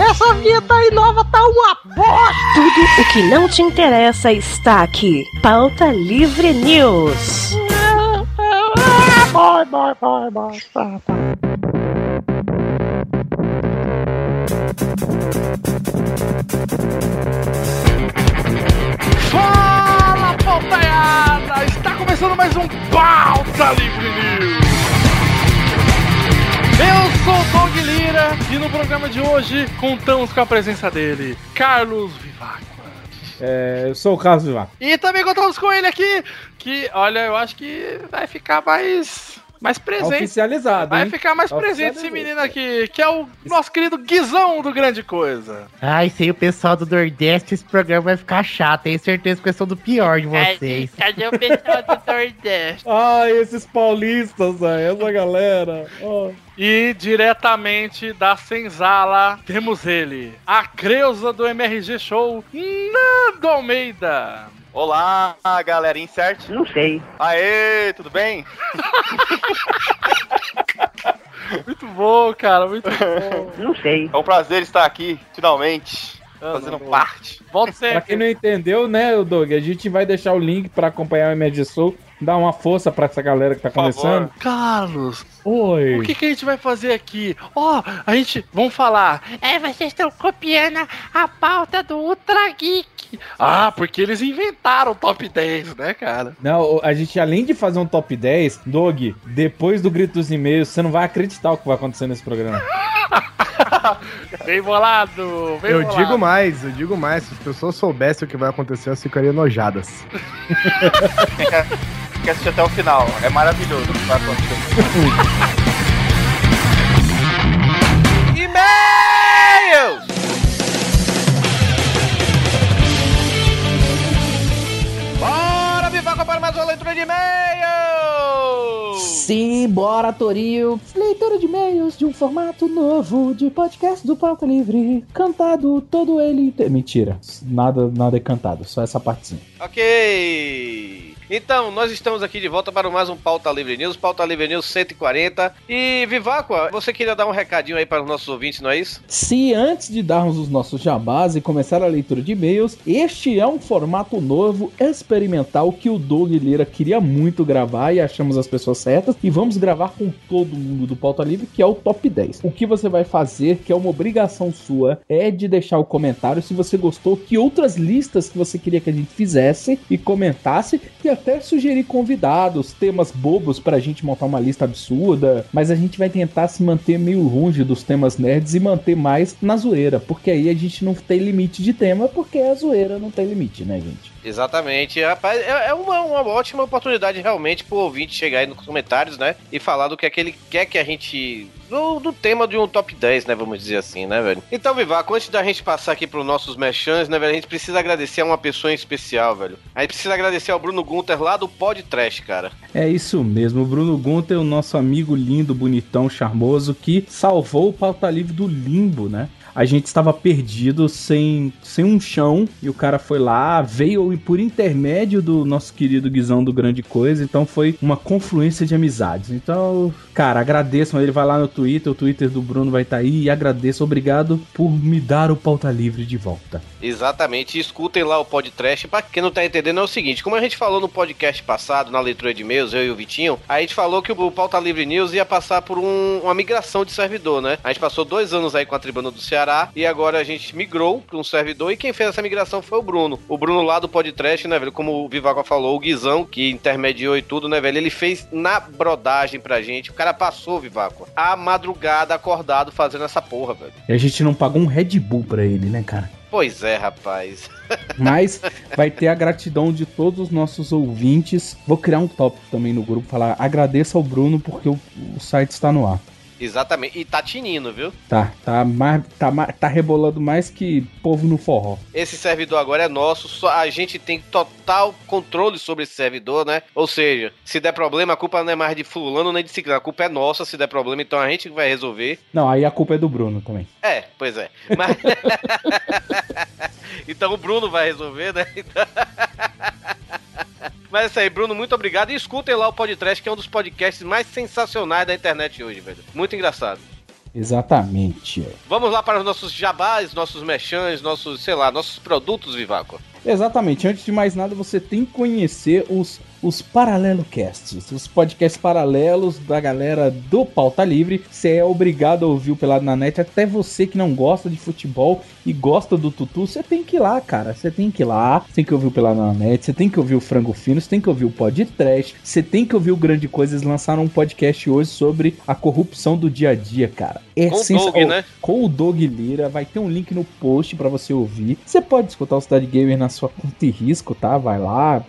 Essa vinheta aí nova tá uma bosta! Tudo o que não te interessa está aqui. Pauta Livre News. Bye, bye, bye, bye. Tá, tá. Fala, pautaiada! Está começando mais um Pauta Livre News! Eu sou o Doug Lira e no programa de hoje contamos com a presença dele, Carlos Vivaco. É, eu sou o Carlos Vivar. E também contamos com ele aqui, que, olha, eu acho que vai ficar mais, mais presente. Oficializado, Vai hein? ficar mais presente esse menino aqui, que é o nosso querido Guizão do Grande Coisa. Ai, sem o pessoal do Nordeste, esse programa vai ficar chato. Tenho certeza que eu sou do pior de vocês. Cadê o pessoal do Nordeste? Ah, esses paulistas, velho, essa galera. Ó. E diretamente da Senzala, temos ele, a Creuza do MRG Show, Nando Almeida. Olá, galerinha, certo? Não sei. Aê, tudo bem? Muito bom, cara, muito bom. Não sei. É um prazer estar aqui, finalmente, fazendo Nando. parte. Volta Pra sempre. quem não entendeu, né, o Doug, a gente vai deixar o link pra acompanhar o MG Soul, dar uma força pra essa galera que tá Por começando. Carlos, Oi. o que, que a gente vai fazer aqui? Ó, a gente, vamos falar. É, vocês estão copiando a pauta do Ultra Geek. Ah, porque eles inventaram o top 10, né, cara? Não, a gente, além de fazer um top 10, Doug, depois do grito dos e-mails, você não vai acreditar o que vai acontecer nesse programa. Bem bolado, bem Eu bolado. digo mais, eu digo mais. Se as pessoas soubessem o que vai acontecer, elas ficariam enojadas. Tem que assistir até o final, é maravilhoso o que vai acontecer. E-mails! Bora, Vivaco, para mais uma leitura de e-mails! Sim, bora, Toril! Leitura de e-mails de um formato novo de podcast do Pauta Livre, cantado todo ele. Mentira, nada, nada é cantado, só essa partezinha. Ok. Então, nós estamos aqui de volta para mais um Pauta Livre News, Pauta Livre News 140. E, Viváqua, você queria dar um recadinho aí para os nossos ouvintes, não é isso? Se antes de darmos os nossos jabás e começar a leitura de e-mails, este é um formato novo, experimental, que o Doug Lira queria muito gravar e achamos as pessoas certas. E vamos gravar com todo mundo do Pauta Livre, que é o top 10. O que você vai fazer, que é uma obrigação sua, é de deixar o comentário se você gostou, que outras listas que você queria que a gente fizesse e comentasse, e até sugerir convidados, temas bobos pra gente montar uma lista absurda, mas a gente vai tentar se manter meio longe dos temas nerds e manter mais na zoeira, porque aí a gente não tem limite de tema, porque a zoeira não tem limite, né, gente? Exatamente, rapaz, é, é uma, uma ótima oportunidade realmente pro ouvinte chegar aí nos comentários, né? E falar do que é que ele quer que a gente. Do, do tema de um top 10, né? Vamos dizer assim, né, velho? Então, Vivaco, antes da gente passar aqui pros nossos mechãs, né, velho? A gente precisa agradecer a uma pessoa em especial, velho. A gente precisa agradecer ao Bruno Gunter lá do Pod Trash, cara. É isso mesmo, o Bruno Gunter, o nosso amigo lindo, bonitão, charmoso, que salvou o pauta livre do limbo, né? A gente estava perdido, sem, sem um chão, e o cara foi lá, veio por intermédio do nosso querido Guizão do Grande Coisa, então foi uma confluência de amizades. Então, cara, agradeço, ele vai lá no Twitter, o Twitter do Bruno vai estar aí, e agradeço, obrigado por me dar o pauta livre de volta. Exatamente, e escutem lá o podcast. Pra quem não tá entendendo, é o seguinte: como a gente falou no podcast passado, na leitura de e-mails, eu e o Vitinho, a gente falou que o Pauta Livre News ia passar por um- uma migração de servidor, né? A gente passou dois anos aí com a Tribuna do Ceará e agora a gente migrou para um servidor. E quem fez essa migração foi o Bruno. O Bruno lá do podcast, né, velho? Como o Vivaco falou, o Guizão, que intermediou e tudo, né, velho? Ele fez na brodagem pra gente. O cara passou, Vivaco, a madrugada acordado fazendo essa porra, velho. E a gente não pagou um Red Bull pra ele, né, cara? Pois é, rapaz. Mas vai ter a gratidão de todos os nossos ouvintes. Vou criar um tópico também no grupo, falar agradeça ao Bruno porque o, o site está no ar. Exatamente. E tá tinindo, viu? Tá, tá, mais, tá, tá rebolando mais que povo no forró. Esse servidor agora é nosso, só a gente tem total controle sobre esse servidor, né? Ou seja, se der problema, a culpa não é mais de fulano nem de ciclano, a culpa é nossa se der problema, então a gente vai resolver. Não, aí a culpa é do Bruno também. É, pois é. Mas... então o Bruno vai resolver, né? Então- Mas é isso aí, Bruno, muito obrigado. E escutem lá o podcast, que é um dos podcasts mais sensacionais da internet hoje, velho. Muito engraçado. Exatamente. Vamos lá para os nossos jabás, nossos mechãs, nossos, sei lá, nossos produtos, Vivaco. Exatamente. Antes de mais nada, você tem que conhecer os, os Paralelo Casts, os podcasts paralelos da galera do Pauta Livre. Você é obrigado a ouvir o Pelado na Net. Até você que não gosta de futebol e gosta do Tutu, você tem que ir lá, cara. Você tem que ir lá, você tem que ouvir o Pelado na Net, você tem que ouvir o Frango Fino, você tem que ouvir o Pod Trash, você tem que ouvir o Grande Coisa. Eles lançaram um podcast hoje sobre a corrupção do dia a dia, cara. É Com o sensa- Doug, Oh, né? com o Doug Lira. Vai ter um link no post pra você ouvir. Você pode escutar o Cidade Gamer na sua conta e risco, tá? Vai lá.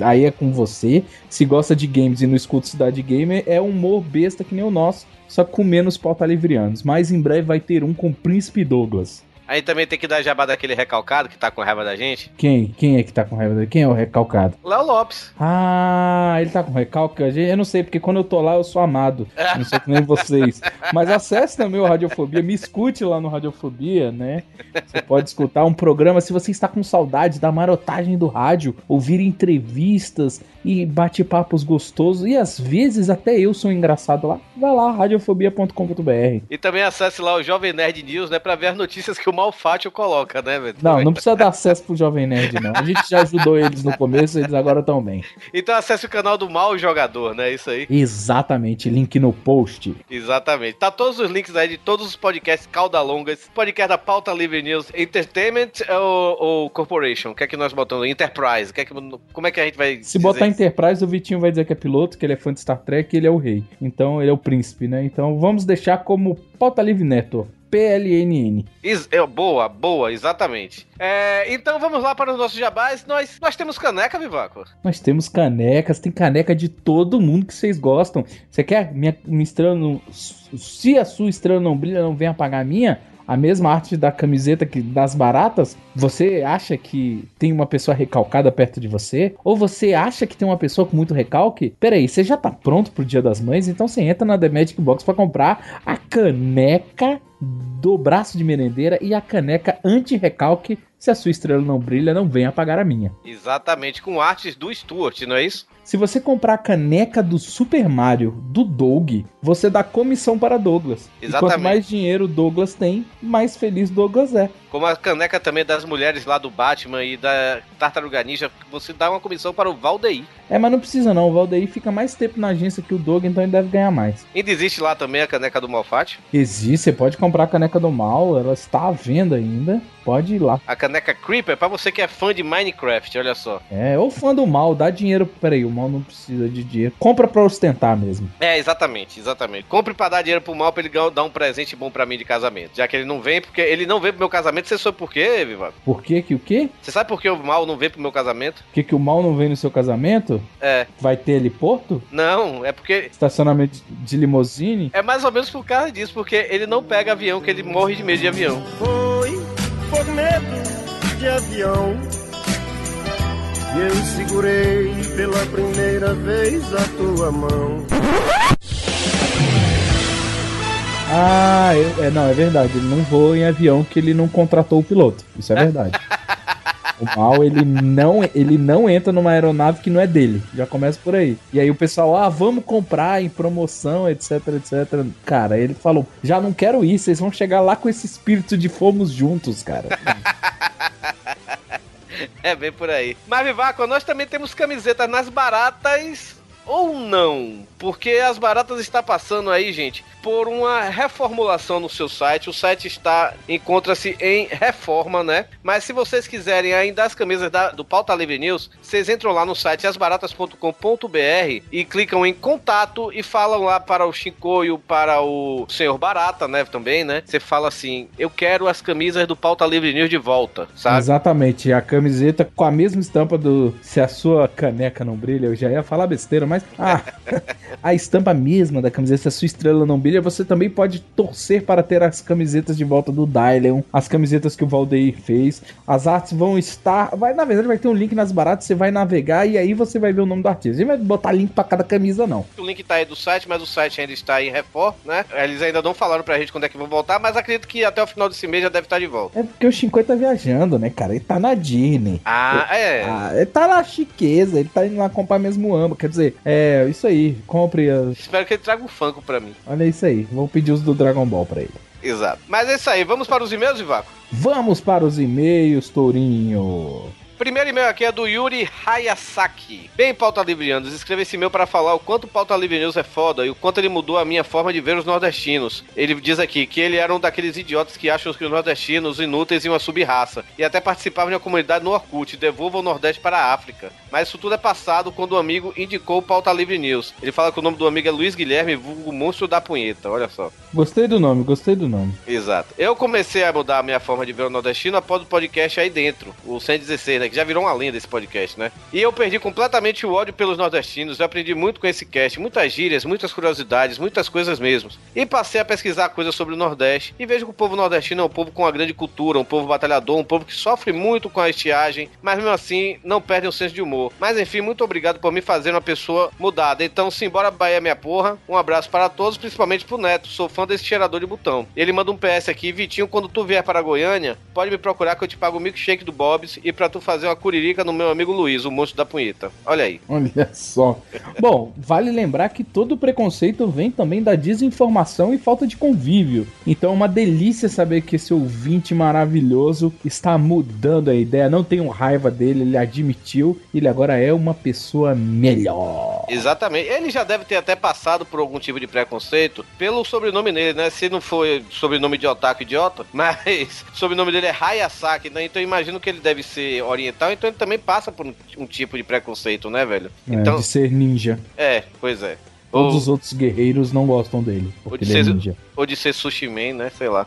Aí é com você. Se gosta de games e não escuta Cidade Gamer, é um humor besta que nem o nosso, só com menos pauta livrianos. Mas em breve vai ter um com o Príncipe Douglas. Aí também tem que dar jabá daquele recalcado que tá com raiva da gente. Quem? Quem é que tá com raiva dele? Quem é o recalcado? Léo Lopes. Ah, ele tá com recalque. Gente- Eu não sei, porque quando eu tô lá eu sou amado. Não sou que nem vocês. Mas acesse também o Radiofobia, me escute lá no Radiofobia, né? Você pode escutar um programa, se você está com saudade da marotagem do rádio, ouvir entrevistas e bate-papos gostosos, e às vezes até eu sou engraçado lá, vai lá, radiofobia.com.br. E também acesse lá o Jovem Nerd News, né? Pra ver as notícias que o Malfátio coloca, né, velho? Não, não precisa dar acesso pro Jovem Nerd, não. A gente já ajudou eles no começo, eles agora estão bem. Então acesse o canal do Mal Jogador, né? Isso aí. Exatamente, link no post. Exatamente. Tá todos os links aí de todos os podcasts caudalongas. Podcast da Pauta Livre News. Entertainment ou, ou Corporation? O que é que nós botamos? Enterprise. O que é que, como é que a gente vai Se botar isso? Enterprise, o Vitinho vai dizer que é piloto, que ele é fã de Star Trek e ele é o rei. Então ele é o príncipe, né? Então vamos deixar como Pauta Livre Neto. PLNN. Is- é, boa, boa, exatamente. É, então vamos lá para os nossos jabás. Nós, nós temos caneca, Vivaco? Nós temos canecas, tem caneca de todo mundo que vocês gostam. Você quer minha, minha estrela não. Se a sua estrela não brilha, não vem apagar a minha? A mesma arte da camiseta que das baratas? Você acha que tem uma pessoa recalcada perto de você? Ou você acha que tem uma pessoa com muito recalque? Peraí, você já tá pronto pro Dia das Mães? Então você entra na The Magic Box pra comprar a caneca do braço de merendeira e a caneca anti-recalque. Se a sua estrela não brilha, não venha apagar a minha. Exatamente, com artes do Stuart, não é isso? Se você comprar a caneca do Super Mario do Doug, você dá comissão para Douglas. E Exatamente. quanto mais dinheiro Douglas tem, mais feliz Douglas é. Como a caneca também das mulheres lá do Batman e da Tartaruga Ninja, você dá uma comissão para o Valdeir. É, mas não precisa não. O Valdeir fica mais tempo na agência que o Doug, então ele deve ganhar mais. Ainda existe lá também a caneca do Malfátio. Existe, você pode comprar a caneca do mal, ela está à venda ainda. Pode ir lá. A caneca Creeper, para você que é fã de Minecraft, olha só. É, ou fã do mal, dá dinheiro. Peraí, o mal não precisa de dinheiro. Compra pra ostentar mesmo. É, exatamente, exatamente. Compre pra dar dinheiro pro mal pra ele dar um presente bom pra mim de casamento. Já que ele não vem, porque ele não vem pro meu casamento, você sabe por quê, Vivaco? Por que que o quê? Você sabe por que o mal não vem pro meu casamento? Por que que o mal não vem no seu casamento? É. Vai ter heliporto? Não, é porque. Estacionamento de limusine? É mais ou menos por causa disso, porque ele não pega avião, que ele morre de medo de avião. Foi por medo de avião que eu segurei pela primeira vez a tua mão. Ah, eu- é, não, é verdade. Ele não voa em avião que ele não contratou o piloto. Isso é verdade. O mal, ele não, ele não entra numa aeronave que não é dele. Já começa por aí. E aí o pessoal, ah, vamos comprar em promoção, etc, etc. Cara, ele falou, já não quero ir, vocês vão chegar lá com esse espírito de fomos juntos, cara. É bem por aí. Mas, Vivaco, nós também temos camisetas nas baratas ou não? Porque as baratas está passando aí, gente, por uma reformulação no seu site. O site está encontra-se em reforma, né? Mas se vocês quiserem ainda as camisas da- do Pauta Livre News, vocês entram lá no site asbaratas.com.br e clicam em contato e falam lá para o Shinkoio, para o Senhor Barata, né, também, né? Você fala assim: "Eu quero as camisas do Pauta Livre News de volta", sabe? Exatamente, a camiseta com a mesma estampa do Se a sua caneca não brilha, eu já ia falar besteira, mas ah, a estampa mesma da camiseta, se a sua estrela não brilha, você também pode torcer para ter as camisetas de volta do Dylion, as camisetas que o Valdeir fez. As artes vão estar, vai na verdade vai ter um link nas baratas, você vai navegar e aí você vai ver o nome do artista. A gente vai botar link para cada camisa não. O link tá aí do site, mas o site ainda está em reforma, né? Eles ainda não falaram pra gente quando é que vão voltar, mas acredito que até o final desse mês já deve estar de volta. É porque o Shinkoi tá viajando, né, cara? Ele tá na Disney. Ah, é. Ah, ele tá na chiqueza, ele tá indo lá comprar mesmo amo. Quer dizer, É, isso aí. Compre as. Espero que ele traga um Funko pra mim. Olha isso aí. Vou pedir os do Dragon Ball pra ele. Exato. Mas é isso aí. Vamos para os e-mails, Vivaco? Vamos para os e-mails, Tourinho. Primeiro e-mail aqui é do Yuri Hayasaki. Bem, Pauta Livre News, escreva esse e-mail para falar o quanto o Pauta Livre News é foda e o quanto ele mudou a minha forma de ver os nordestinos. Ele diz aqui que ele era um daqueles idiotas que acham que os nordestinos inúteis e uma sub-raça. E até participava de uma comunidade no Orkut, devolva o Nordeste para a África. Mas isso tudo é passado quando o amigo indicou o Pauta Livre News. Ele fala que o nome do amigo é Luiz Guilherme, vulgo monstro da punheta, olha só. Gostei do nome, gostei do nome. Exato. Eu comecei a mudar a minha forma de ver o nordestino após o podcast aí dentro, o 116, né? Que já virou uma lenda esse podcast, né? E eu perdi completamente o ódio pelos nordestinos. Eu aprendi muito com esse cast, muitas gírias, muitas curiosidades, muitas coisas mesmo. E passei a pesquisar coisas sobre o Nordeste e vejo que o povo nordestino é um povo com uma grande cultura, um povo batalhador, um povo que sofre muito com a estiagem, mas mesmo assim não perde o senso de humor. Mas enfim, muito obrigado por me fazer uma pessoa mudada. Então, simbora Bahia minha porra. Um abraço para todos, principalmente pro Neto. Sou fã desse cheirador de botão. Ele manda um PS aqui, Vitinho, quando tu vier para Goiânia, pode me procurar que eu te pago o milkshake do Bob's e pra tu fazer uma curirica no meu amigo Luiz, o monstro da punheta. Olha aí. Olha só. Bom, vale lembrar que todo preconceito vem também da desinformação e falta de convívio. Então é uma delícia saber que esse ouvinte maravilhoso está mudando a ideia. Não tenho raiva dele, ele admitiu. Ele agora é uma pessoa melhor. Exatamente. Ele já deve ter até passado por algum tipo de preconceito pelo sobrenome dele, né? Se não foi sobrenome de otaku idiota, mas o sobrenome dele é Hayasaki, né? Então eu imagino que ele deve ser oriental, então ele também passa por um, um tipo de preconceito, né, velho? É, Então, de ser ninja. é, pois é. Todos Ou, os outros guerreiros não gostam dele, ou, de é ser, ninja. ou de ser sushi man, né? Sei lá.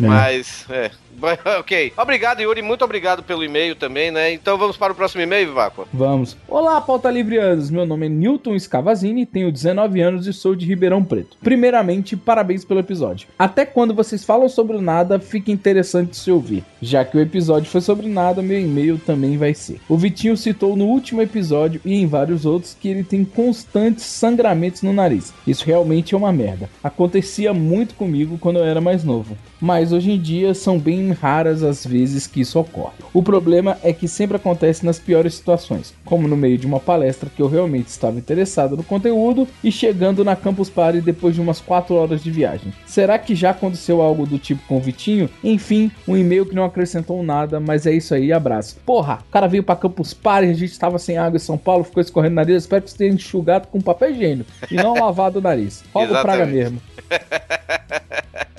É. Mas, é. Ok. Obrigado, Yuri. Muito obrigado pelo e-mail também, né? Então vamos para o próximo e-mail, Vivaco. Vamos. Olá, pauta livreanos. Meu nome é Newton Scavazini, tenho 19 anos e sou de Ribeirão Preto. Primeiramente, parabéns pelo episódio. Até quando vocês falam sobre nada, fica interessante se ouvir. Já que o episódio foi sobre nada, meu e-mail também vai ser. O Vitinho citou no último episódio e em vários outros que ele tem constantes sangramentos no nariz. Isso realmente é uma merda. Acontecia muito comigo quando eu era mais novo. Mas hoje em dia são bem raras as vezes que isso ocorre. O problema é que sempre acontece nas piores situações, como no meio de uma palestra que eu realmente estava interessado no conteúdo e chegando na Campus Party depois de umas 4 horas de viagem. Será que já aconteceu algo do tipo com o Vitinho? Enfim, um e-mail que não acrescentou nada, mas é isso aí, abraço. Porra, o cara veio pra Campus Party, a gente estava sem água em São Paulo, ficou escorrendo nariz, espero que você tenha enxugado com papel higiênico e não lavado o nariz. Roga o praga mesmo.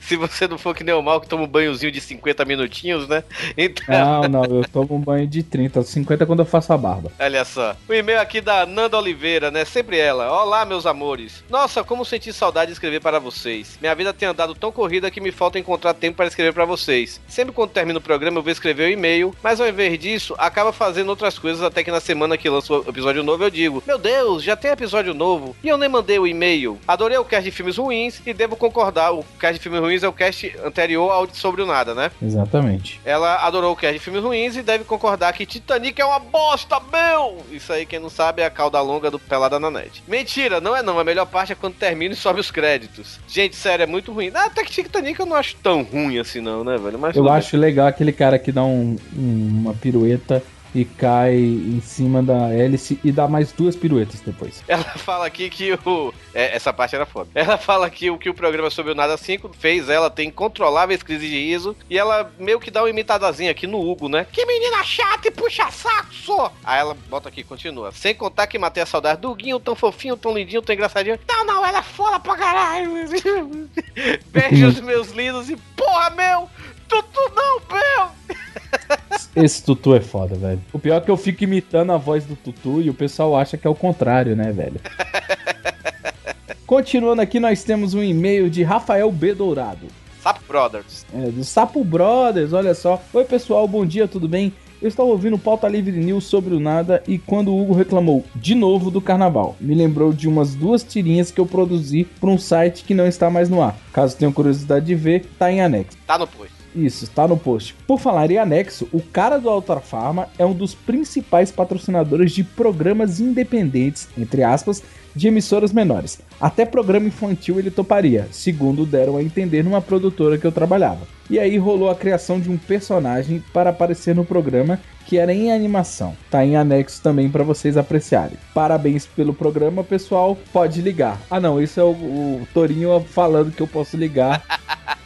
Se você não for que nem o mal que toma um banhozinho de 50 minutinhos, né? Então, Não, não, eu tomo um banho de 30, 50 quando eu faço a barba. olha só. O e-mail aqui da Nanda Oliveira, né? Sempre ela. Olá, meus amores. Nossa, como senti saudade de escrever para vocês. Minha vida tem andado tão corrida que me falta encontrar tempo para escrever para vocês. Sempre quando termino o programa eu vou escrever o e-mail, mas ao invés disso, acaba fazendo outras coisas até que na semana que lança o episódio novo eu digo: Meu Deus, já tem episódio novo e eu nem mandei o e-mail. Adorei o cast de filmes ruins e devo concordar, o cast de filmes ruins é o cast anterior ao de Sobre o Nada, né? Exatamente. Ela adorou o cast de filmes ruins e deve concordar que Titanic é uma bosta, meu! Isso aí, quem não sabe, é a cauda longa do Pelada na Net. Mentira, não é não. A melhor parte é quando termina e sobe os créditos. Gente, sério, é muito ruim. Ah, até que Titanic eu não acho tão ruim assim não, né, velho? Mas Eu tudo bem. acho legal aquele cara que dá um- uma pirueta e cai em cima da hélice e dá mais duas piruetas depois. Ela fala aqui que o. é, essa parte era foda. Ela fala que o que o programa sobre o Nada 5 fez ela ter incontroláveis crises de riso. E ela meio que dá uma imitadazinha aqui no Hugo, né? Que menina chata e puxa saco, só. Aí ela bota aqui, continua. Sem contar que matei a saudade do Guinho, tão fofinho, tão lindinho, tão engraçadinho. Não, não, ela é foda pra caralho. Beijos, meus lindos, e porra, meu! Tutu não, meu! Esse Tutu é foda, velho. O pior é que eu fico imitando a voz do Tutu e o pessoal acha que é o contrário, né, velho? Continuando aqui, nós temos um e-mail de Rafael B. Dourado. Sapo Brothers. É, do Sapo Brothers, olha só. Oi, pessoal, bom dia, tudo bem? Eu estava ouvindo o Pauta Livre News sobre o nada e quando o Hugo reclamou de novo do carnaval, me lembrou de umas duas tirinhas que eu produzi para um site que não está mais no ar. Caso tenham curiosidade de ver, tá em anexo. Tá no post. Isso, está no post. Por falar em anexo, o cara do Ultra Farma é um dos principais patrocinadores de programas independentes, entre aspas, de emissoras menores. Até programa infantil ele toparia, segundo deram a entender numa produtora que eu trabalhava. E aí rolou a criação de um personagem para aparecer no programa que era em animação. Tá em anexo também para vocês apreciarem. Parabéns pelo programa, pessoal. Pode ligar. Ah, não, isso é o, o Torinho falando que eu posso ligar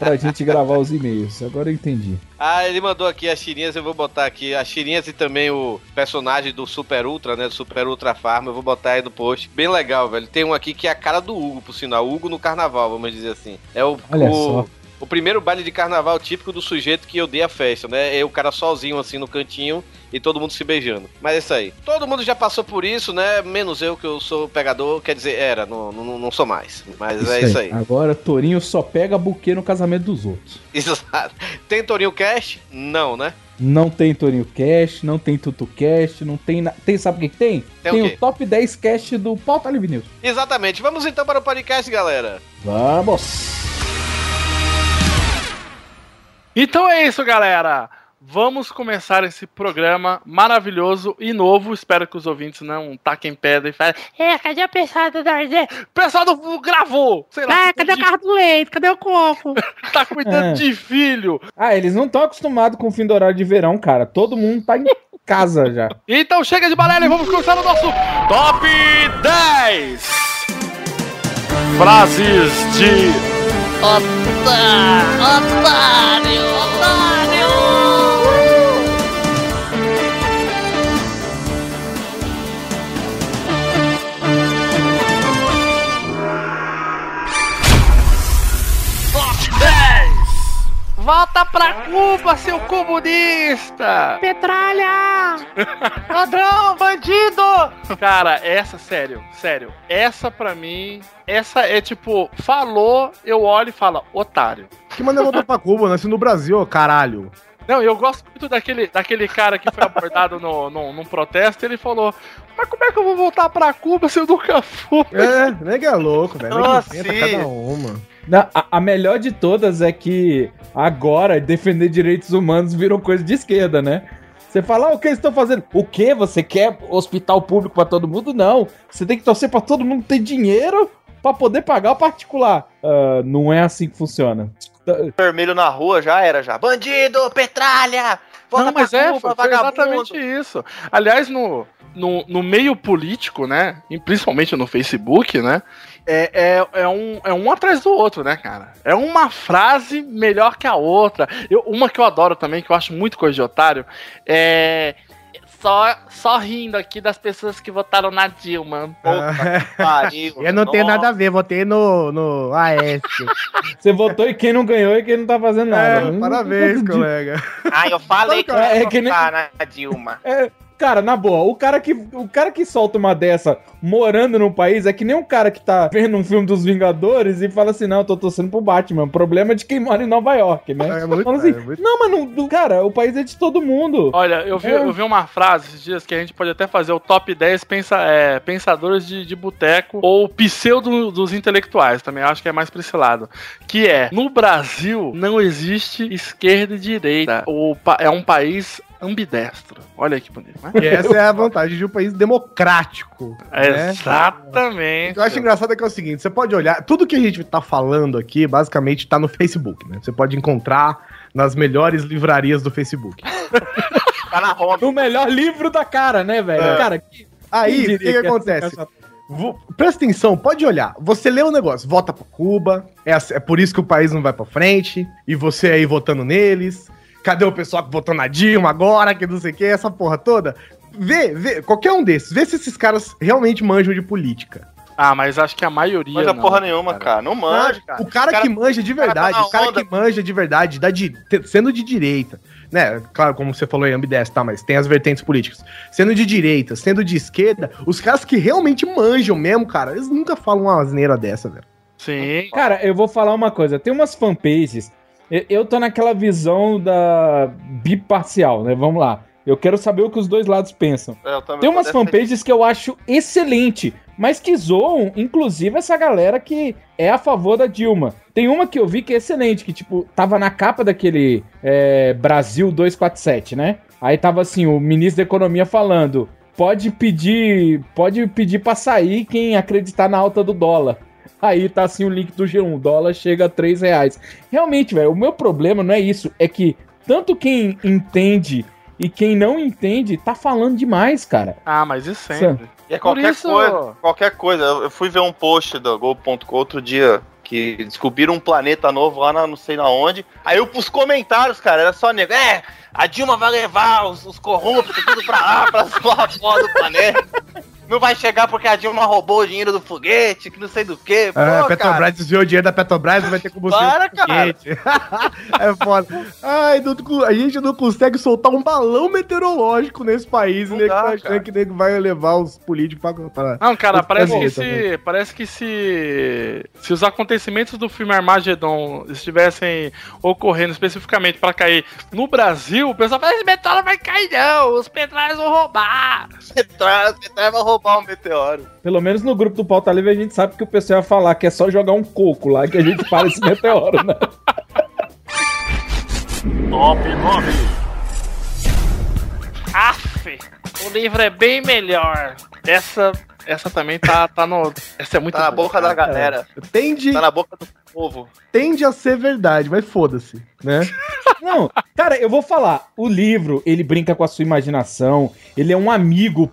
pra gente gravar os e-mails. Agora eu entendi. Ah, ele mandou aqui as tirinhas, eu vou botar aqui as tirinhas e também o personagem do Super Ultra, né? Do Super Ultra Farm, eu vou botar aí no post. Bem legal, velho. Tem um aqui que é a cara do Hugo, por sinal. Hugo no carnaval, vamos dizer assim. É o. Olha o... só. O primeiro baile de carnaval típico do sujeito que odeia a festa, né? É o cara sozinho assim no cantinho e todo mundo se beijando. Mas é isso aí. Todo mundo já passou por isso, né? Menos eu, que eu sou pegador, quer dizer, era, não, não, não sou mais. Mas é isso aí. Agora Torinho só pega buquê no casamento dos outros. Exato. Tem Torinho Cash? Não, né? Não tem Torinho Cash, não tem Tutu Cash, não tem. Na... Tem, sabe o que, que tem? Tem o o top 10 Cash do Pauta Live News. Exatamente. Vamos então para o podcast, galera. Vamos! Então é isso, galera. Vamos começar esse programa maravilhoso e novo. Espero que os ouvintes não taquem pedra e falem. É, cadê a pessoa do Nordeste? Pessoal do gravou! Sei lá, Ah, cadê o carro do leite? Cadê o coco? tá cuidando É. de filho. Ah, eles não estão acostumados com o fim do horário de verão, cara. Todo mundo tá em casa já. Então chega de balela e vamos começar o nosso Top 10 Frases de Top Volta pra Cuba, seu comunista! Petralha! Ladrão, bandido! Cara, essa, sério, sério. Essa pra mim, essa é tipo, falou, eu olho e falo, otário. Que maneira voltou pra Cuba? Nasci no Brasil, ô caralho. Não, eu gosto muito daquele, daquele cara que foi abordado no, no, num protesto e ele falou: Mas como é que eu vou voltar pra Cuba se eu nunca fui? É, nega é louco, velho. Nossa, cada uma. Na- a, a melhor de todas é que agora defender direitos humanos virou coisa de esquerda, né? Você fala, ah, o que eles estão fazendo? O que? Você quer hospital público pra todo mundo? Não. Você tem que torcer pra todo mundo ter dinheiro pra poder pagar o particular. Ah, não é assim que funciona. Vermelho na rua já era já. Bandido, petralha! Volta Não, mas pra é, Cuba, foi, foi exatamente isso. Aliás, no, no, no meio político, né? E principalmente no Facebook, né? É, é, é, um, é um atrás do outro, né, cara? É uma frase melhor que a outra. Eu, uma que eu adoro também, que eu acho muito coisa de otário, é. Só, só rindo aqui das pessoas que votaram na Dilma. Pariu. Eu não tenho nada a ver, votei no, no AS. Você votou e quem não ganhou e quem não tá fazendo nada. É, parabéns, colega. Ah, eu falei que eu É, ia é votar na Dilma. É, cara, na boa, o cara, que, o cara que solta uma dessa morando num país é que nem um cara que tá vendo um filme dos Vingadores e fala assim: não, eu tô torcendo pro Batman. O problema é de quem mora em Nova York, né? É muito- Fala assim, é muito- Não, mas não, cara, o país é de todo mundo. Olha, eu vi, É. eu vi uma frase esses dias que a gente pode até fazer o top 10 pensa, é, pensadores de, de boteco ou pseudo dos intelectuais, também acho que é mais pra esse lado. Que é, no Brasil não existe esquerda e direita. O, é um país ambidestro. Olha que bonito, né? E essa é a vantagem de um país democrático. né? Exatamente. O que eu acho engraçado é que é o seguinte, você pode olhar, tudo que a gente tá falando aqui, basicamente, tá no Facebook, né? Você pode encontrar nas melhores livrarias do Facebook. Tá na roda. O melhor livro da cara, né, velho? É. Cara, que- Aí, o que, que ser acontece? caçado? Vo- Presta atenção, pode olhar. Você lê o negócio, vota pra Cuba, é, é por isso que o país não vai pra frente, e você aí votando neles. Cadê o pessoal que votou na Dilma agora, que não sei o que, essa porra toda? Vê, vê, qualquer um desses, vê se esses caras realmente manjam de política. Ah, mas acho que a maioria. Manja não, porra nenhuma, cara. Não manja, cara. O cara, Cara- que manja de cara tá verdade, o cara onda. que manja de verdade, da te- sendo de direita, né? Claro, como você falou aí, ambidestro, tá? Mas tem as vertentes políticas. Sendo de direita, sendo de esquerda, os caras que realmente manjam mesmo, cara, eles nunca falam uma asneira dessa, velho. Sim. Cara, eu vou falar uma coisa. Tem umas fanpages. Eu- tô naquela visão da biparcial, né? Vamos lá. Eu quero saber o que os dois lados pensam. É, Tem umas fanpages que eu acho excelente, mas que zoam, inclusive, essa galera que é a favor da Dilma. Tem uma que eu vi que é excelente, que, tipo, tava na capa daquele é, Brasil 247, né? Aí tava assim, o ministro da Economia falando. pode pedir, pode pedir pra sair quem acreditar na alta do dólar. Aí tá assim o link do G1, dólar chega a 3 reais. Realmente, velho, o meu problema não é isso, é que tanto quem entende e quem não entende tá falando demais, cara. Ah, mas isso sempre. E é qualquer isso- coisa, qualquer coisa. Eu fui ver um post do Go.com outro dia que descobriram um planeta novo lá na, não sei na onde. Aí eu pus comentários, cara, era só nego. É, a Dilma vai levar os, os corruptos tudo pra lá, pra zoar fora do planeta. Não vai chegar porque a Dilma roubou o dinheiro do foguete, que não sei do que. Ah, a cara. Petrobras desviou o dinheiro da Petrobras, não vai ter combustível. Para, cara. foguete. é foda. Ai, não a gente não consegue soltar um balão meteorológico nesse país. E nego dá, tá cara. que nego vai levar os políticos pra. pra... Não, cara, parece que, se, parece que se se os acontecimentos do filme Armageddon estivessem ocorrendo especificamente pra cair no Brasil, o pessoal fala, esse meteoro vai cair não, os petrais vão roubar. Petrobras Petrobras vai roubar um meteoro. Pelo menos no grupo do Pauta Livre a gente sabe que o pessoal ia falar que é só jogar um coco lá que a gente para esse meteoro, né? Top 9. Aff, o livro é bem melhor. Essa essa também tá, tá no... Essa é muito Tá na boca da galera. Tende, Tá na boca do povo. tende a ser verdade, mas foda-se, né? Não, cara, eu vou falar. O livro, ele brinca com a sua imaginação. Ele é um amigo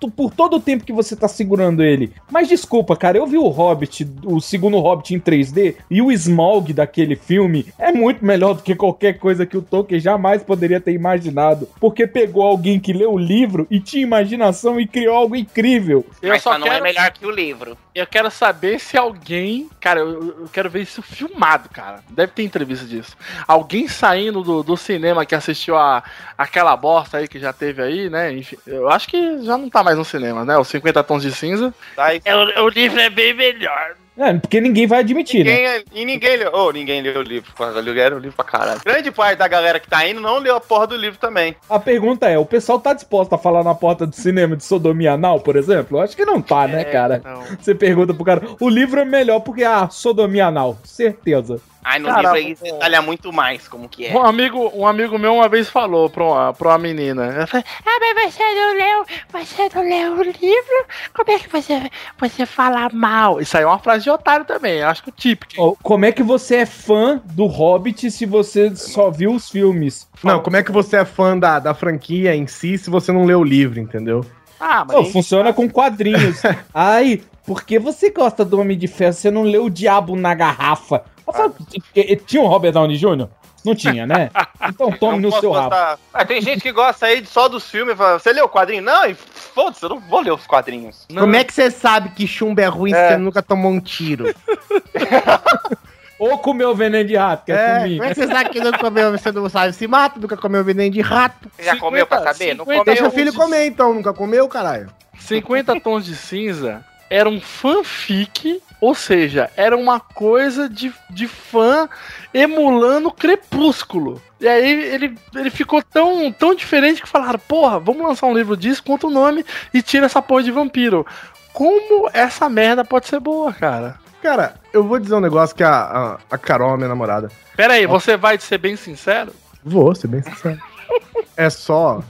por, todo o tempo que você tá segurando ele. Mas desculpa, cara, eu vi o Hobbit, o segundo Hobbit em 3D, e o Smaug daquele filme é muito melhor do que qualquer coisa que o Tolkien jamais poderia ter imaginado. Porque pegou alguém que leu o livro e tinha imaginação e criou algo incrível. Eu Mas só só não é quero- melhor que o livro. Eu quero saber se alguém. Cara, eu, eu quero ver isso filmado, cara. Deve ter entrevista disso. Alguém saindo do, do cinema que assistiu a, aquela bosta aí que já teve aí, né? Enfim, eu acho que já não tá mais no cinema, né? Os 50 tons de cinza. Tá aí. É, o, o livro é bem melhor. É, porque ninguém vai admitir, né? Ninguém, e ninguém leu. Ô, ninguém leu o livro. Leram o livro pra caralho. Grande parte da galera que tá indo não leu a porra do livro também. A pergunta é: o pessoal tá disposto a falar na porta do cinema de sodomia anal, por exemplo? Eu acho que não tá, né, cara? Então, Você pergunta pro cara, o livro é melhor porque, ah, sodomia anal, certeza. Ai, no Cara, livro aí detalha muito mais como que é. um, amigo, um amigo meu uma vez falou pra uma, pra uma menina. Ela falou, Ah, mas você não leu, você não leu o livro? Como é que você, você fala mal? Isso aí é uma frase de otário também, acho que o típico. Ó, como é que você é fã do Hobbit se você só viu os filmes? Não, como é que você é fã da, da franquia em si se você não leu o livro, entendeu? Ah, Pô, funciona com quadrinhos. Ai, por que você gosta do Homem de Ferro? Você não leu o Diabo na Garrafa? Eu falo, "E- e- Tinha um Robert Downey Jr.? Não tinha, né? Então tome Não no seu rabo. gostar. Ah, tem gente que gosta aí só dos filmes. fala, Você leu o quadrinho? Não, e foda-se, eu não vou ler os quadrinhos. Como é que você sabe que chumbo é ruim se É. você nunca tomou um tiro? Ou comeu veneno de rato, que é, É, comigo. como é que você sabe que nunca comeu, você não sabe se mata, nunca comeu veneno de rato? Você já comeu pra saber? Não 50 comeu. Deixa o filho comer então, nunca comeu, caralho? 50 tons de cinza era um fanfic, ou seja, era uma coisa de, de fã emulando Crepúsculo. E aí ele, ele ficou tão, tão diferente que falaram, porra, vamos lançar um livro disso, conta o nome e tira essa porra de vampiro. Como essa merda pode ser boa, cara? Cara, eu vou dizer um negócio que a, a, a Carol, minha namorada, Pera aí, você vai ser bem sincero? vou ser bem sincero, é só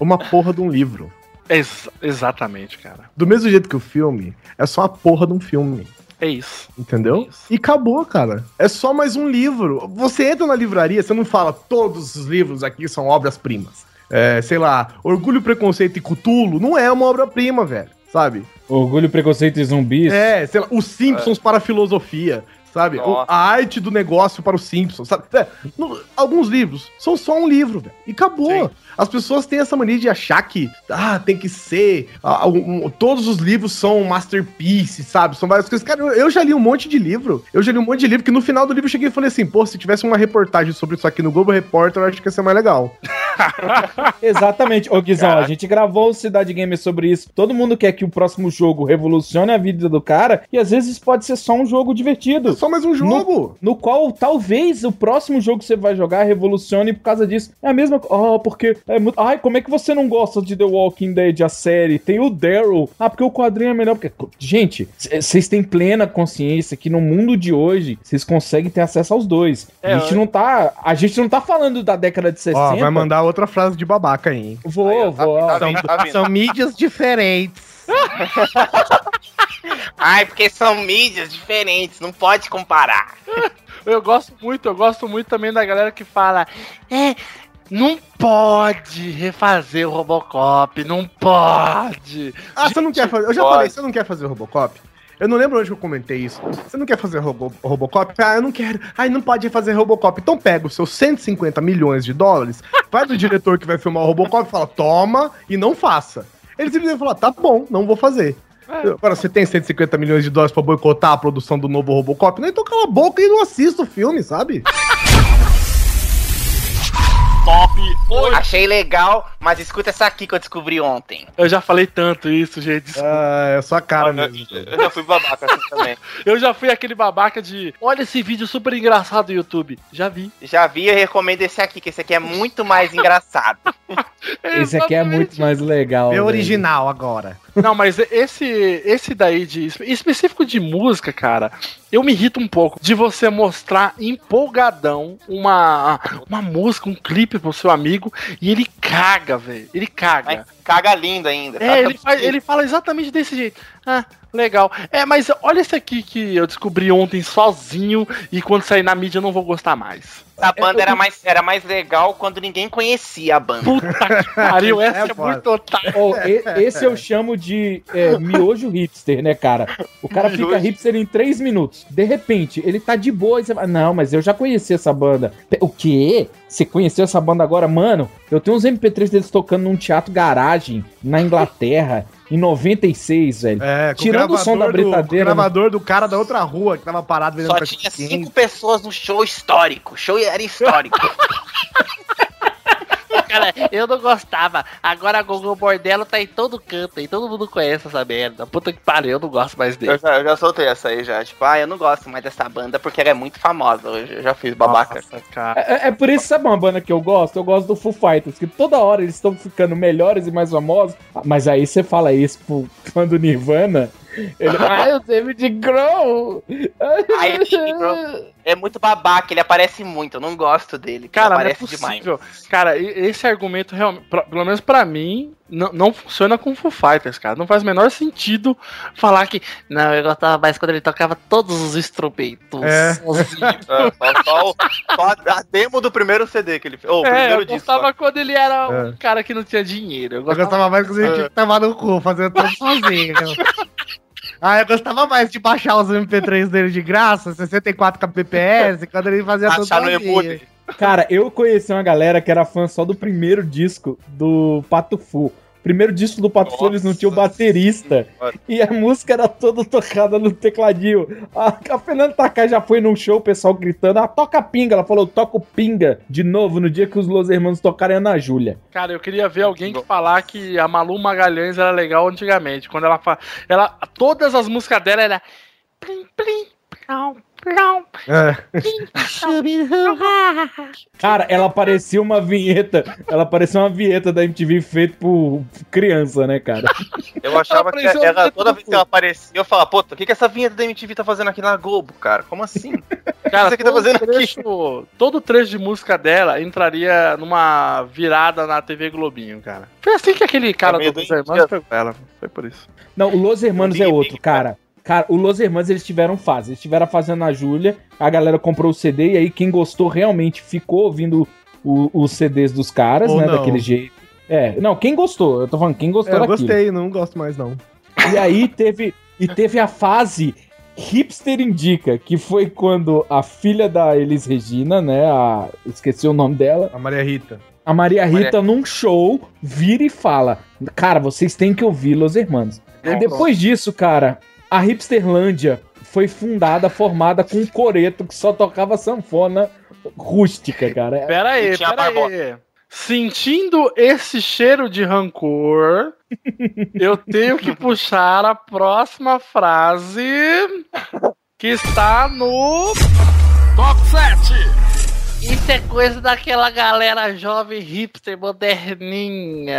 uma porra de um livro. Ex- exatamente, cara. Do mesmo jeito que o filme, é só a porra de um filme. É isso. Entendeu? Isso. E acabou, cara. É só mais um livro. Você entra na livraria, você não fala todos os livros aqui são obras-primas. É, sei lá, Orgulho, Preconceito e Cutulo não é uma obra-prima, velho. Sabe? Orgulho, preconceito e zumbis. É, sei lá, os Simpsons para a filosofia. Sabe? O- Nossa. a arte do negócio para os Simpsons, sabe? É, no- alguns livros são só um livro, velho. E acabou. Sim. As pessoas têm essa mania de achar que ah, tem que ser. ah, um- um- todos os livros são masterpiece, sabe? São várias coisas. Cara, eu, eu já li um monte de livro. Eu já li um monte de livro que no final do livro eu cheguei e falei assim: pô, se tivesse uma reportagem sobre isso aqui no Globo Repórter, eu acho que ia ser mais legal. Exatamente. Ô, Guizão, a gente gravou o Cidade Gamer sobre isso. Todo mundo quer que o próximo jogo revolucione a vida do cara, e às vezes pode ser só um jogo É divertido. Só mais um jogo. No qual talvez o próximo jogo que você vai jogar revolucione por causa disso. É a mesma coisa. Ah, porque é muito. Ai, como é que você não gosta de The Walking Dead, a série? Tem o Daryl. Ah, porque o quadrinho é melhor. Porque... Gente, vocês têm plena consciência que no mundo de hoje vocês conseguem ter acesso aos dois. É, a gente eu- não tá. A gente não tá falando da década de 60. Ó, vai mandar outra frase de babaca aí, hein? Vou, vou. ó. São, são mídias diferentes. Ai, porque são mídias diferentes, não pode comparar. Eu gosto muito, eu gosto muito também da galera que fala. É, não pode refazer o Robocop, não pode. Ah, você não quer fazer. Eu já pode. falei, você não quer fazer o Robocop? Eu não lembro onde eu comentei isso. Você não quer fazer Robo- Robocop? Ah, eu não quero. Ai, não pode fazer Robocop. Então pega os seus 150 milhões de dólares, vai do diretor que vai filmar o Robocop e fala, toma e não faça. Ele simplesmente fala, tá bom, não vou fazer. Agora, você tem 150 milhões de dólares pra boicotar a produção do novo Robocop? Não, então cala a boca e não assista o filme, sabe? Top 8. Achei legal, mas escuta essa aqui que eu descobri ontem. Eu já falei tanto isso, gente. desculpa. Ah, é sua cara mesmo. Eu já fui babaca assim também. Eu já fui aquele babaca de. Olha esse vídeo super engraçado do YouTube. Já vi. Já vi, eu recomendo esse aqui, que esse aqui é muito mais engraçado. Esse aqui é muito mais legal. É original agora. Não, mas esse esse daí de específico de música, cara, eu me irrito um pouco de você mostrar empolgadão uma uma música, um clipe pro seu amigo e ele caga, velho. Ele caga. Mas caga lindo ainda. É, ele, faz- ele fala exatamente desse jeito. Ah, legal. É, mas olha esse aqui que eu descobri ontem sozinho e quando sair na mídia eu não vou gostar mais. A banda era mais, era mais legal quando ninguém conhecia a banda. Puta que pariu, essa é, É muito otário. E- esse eu chamo de é, miojo hipster, né, cara? O cara fica Miojo. hipster em três minutos. De repente, ele tá de boa e você fala, não, mas eu já conheci essa banda. O quê? Você conheceu essa banda agora? Mano, eu tenho uns MP3 deles tocando num teatro garagem na Inglaterra em 96, velho. É, com Tirando o som da gravador do- com britadeira, O gravador do cara da outra rua que tava parado vendendo Só tinha cinco pessoas no show histórico. O show era histórico. Cara, eu não gostava. Agora a Google Bordello tá em todo canto, e todo mundo conhece essa merda. Puta que pariu, eu não gosto mais dele. eu, já, eu já soltei essa aí já. Tipo, ah, eu não gosto mais dessa banda porque ela é muito famosa. Eu já- já fiz babaca. Nossa, cara. É, é por isso, sabe uma banda que eu gosto? Eu gosto do Foo Fighters, que toda hora eles estão ficando melhores e mais famosos. Mas aí você fala isso pro fã do Nirvana. Ele, ah, o David Grohl! Aí, Grohl. É muito babaca, ele aparece muito. Eu não gosto dele. Cara, ele não é aparece demais. possível. Cara, esse argumento realmente, pelo menos pra mim, não, não funciona com Foo Fighters, cara. Não faz o menor sentido falar que Não, eu gostava mais quando ele tocava todos os instrumentos. É. sozinho. É, só, só a demo do primeiro CD que ele fez. Ô, o É, primeiro eu disco. gostava quando ele era É. um cara que não tinha dinheiro. Eu Eu gostava... gostava mais quando a gente tava no cu, fazendo tudo sozinho. Ah, eu gostava mais de baixar os MP3 dele de graça, 64 kbps, quando ele fazia tudo Achar no emule. Cara, eu conheci uma galera que era fã só do primeiro disco do Pato Fu. Primeiro disco do Pato Fu, eles não tinham baterista. Senhora. E a música era toda tocada no tecladinho. A, a Fernanda Takai já foi num show, o pessoal gritando, ah, toca pinga. Ela falou, toca o pinga de novo no dia que os Los Hermanos tocaram Ana Júlia. Cara, eu queria ver alguém que falar que a Malu Magalhães era legal antigamente. Quando ela fa... ela Todas as músicas dela era. Plim, plim, chubiru-ha. Cara, ela parecia uma vinheta. Ela parecia uma vinheta da MTV feita por criança, né, cara? Eu achava que ela, toda vez que ela aparecia, eu falava, puta, o que, que essa vinheta da MTV tá fazendo aqui na Globo, cara? Como assim? Cara, aqui tá todo, fazendo aqui? trecho, todo trecho de música dela entraria numa virada na TV Globinho, cara. Foi assim que aquele cara meio do Los. Hermanos pegou ela. Foi por isso. Não, o Los Hermanos é outro, cara. Cara, o Los Hermanos eles tiveram fase. Eles tiveram a fase na Júlia, a galera comprou o CD e aí quem gostou realmente ficou ouvindo o- os CDs dos caras, Ou né? não. Daquele jeito. É, não, quem gostou? Eu tô falando, quem gostou É, eu daquilo. gostei, não gosto mais não. E aí teve, e teve a fase Hipster Indica, que foi quando a filha da Elis Regina, né? A, esqueci o nome dela. A Maria Rita. A Maria Maria- Rita, num show, vira e fala: Cara, vocês têm que ouvir Los Hermanos. É, Depois disso, cara, a Hipsterlândia foi fundada, formada com um coreto que só tocava sanfona rústica, cara. Pera aí, pera aí. Sentindo esse cheiro de rancor, eu tenho que puxar a próxima frase que está no Top 7. Isso é coisa daquela galera jovem, hipster, moderninha.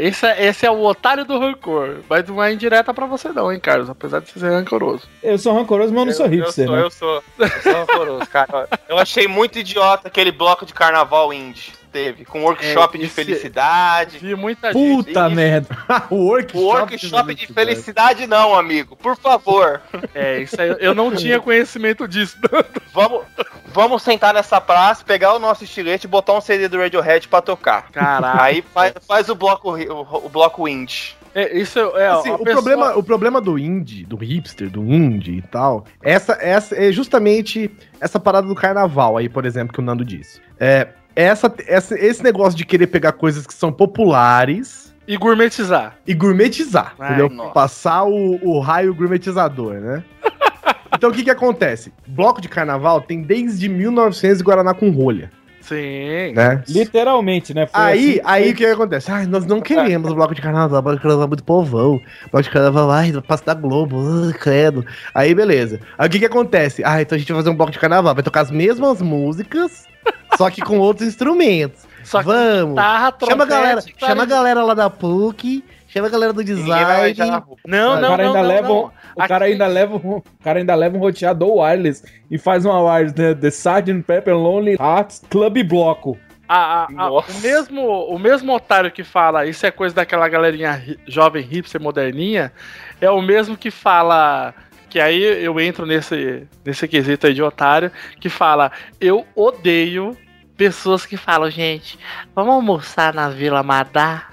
Esse é, esse é o otário do rancor. Mas não é indireta pra você não, hein, Carlos? Apesar de você ser rancoroso. Eu sou rancoroso, mas eu não sou hipster, eu sou, né? eu sou, eu sou rancoroso, cara. Eu achei muito idiota aquele bloco de carnaval indie. Teve, com workshop É, de felicidade. Vi muita Puta Isso. merda. o workshop, O workshop de felicidade não, amigo. Por favor. É, isso aí, eu não tinha conhecimento disso. Vamos, vamos sentar nessa praça, pegar o nosso estilete e botar um CD do Radiohead pra tocar. Caraca. Aí faz, faz o bloco o, o bloco indie. É, isso é, Assim, a o, pessoa- problema, o problema do indie, do hipster, do indie e tal, essa, essa é justamente essa parada do carnaval aí, por exemplo, que o Nando disse. É, essa, essa, esse negócio de querer pegar coisas que são populares E gourmetizar. e gourmetizar, Ai, entendeu? nossa. Passar o, o raio gourmetizador, né? então o que que acontece? Bloco de carnaval tem desde 1900 de Guaraná com rolha, Sim. né? Literalmente, né? Foi Aí, assim- aí o que, acontece? Ai, nós não queremos o bloco de carnaval, o bloco de carnaval é muito povão. Bloco de carnaval, ai, passa da Globo, ai, credo. Aí, beleza. Aí o que, que acontece? Ah, então a gente vai fazer um bloco de carnaval, vai tocar as mesmas músicas, só que com outros instrumentos. Só que Vamos! guitarra, Chama a trompete, galera, chama a galera lá da PUC, chama a galera do design. na rua. Não, o não, cara não, ainda não, leva, não. o cara ainda leva, um, o cara ainda leva um roteador wireless e faz uma wireless, né? The Sgt. Pepper Lonely Hearts Club Bloco. A- a- a- Nossa. o, mesmo, o mesmo otário que fala isso é coisa daquela galerinha ri- jovem hipster moderninha, é o mesmo que fala. Que aí eu entro nesse, nesse quesito aí de otário, que fala: Eu odeio pessoas que falam, gente, vamos almoçar na Vila Madá.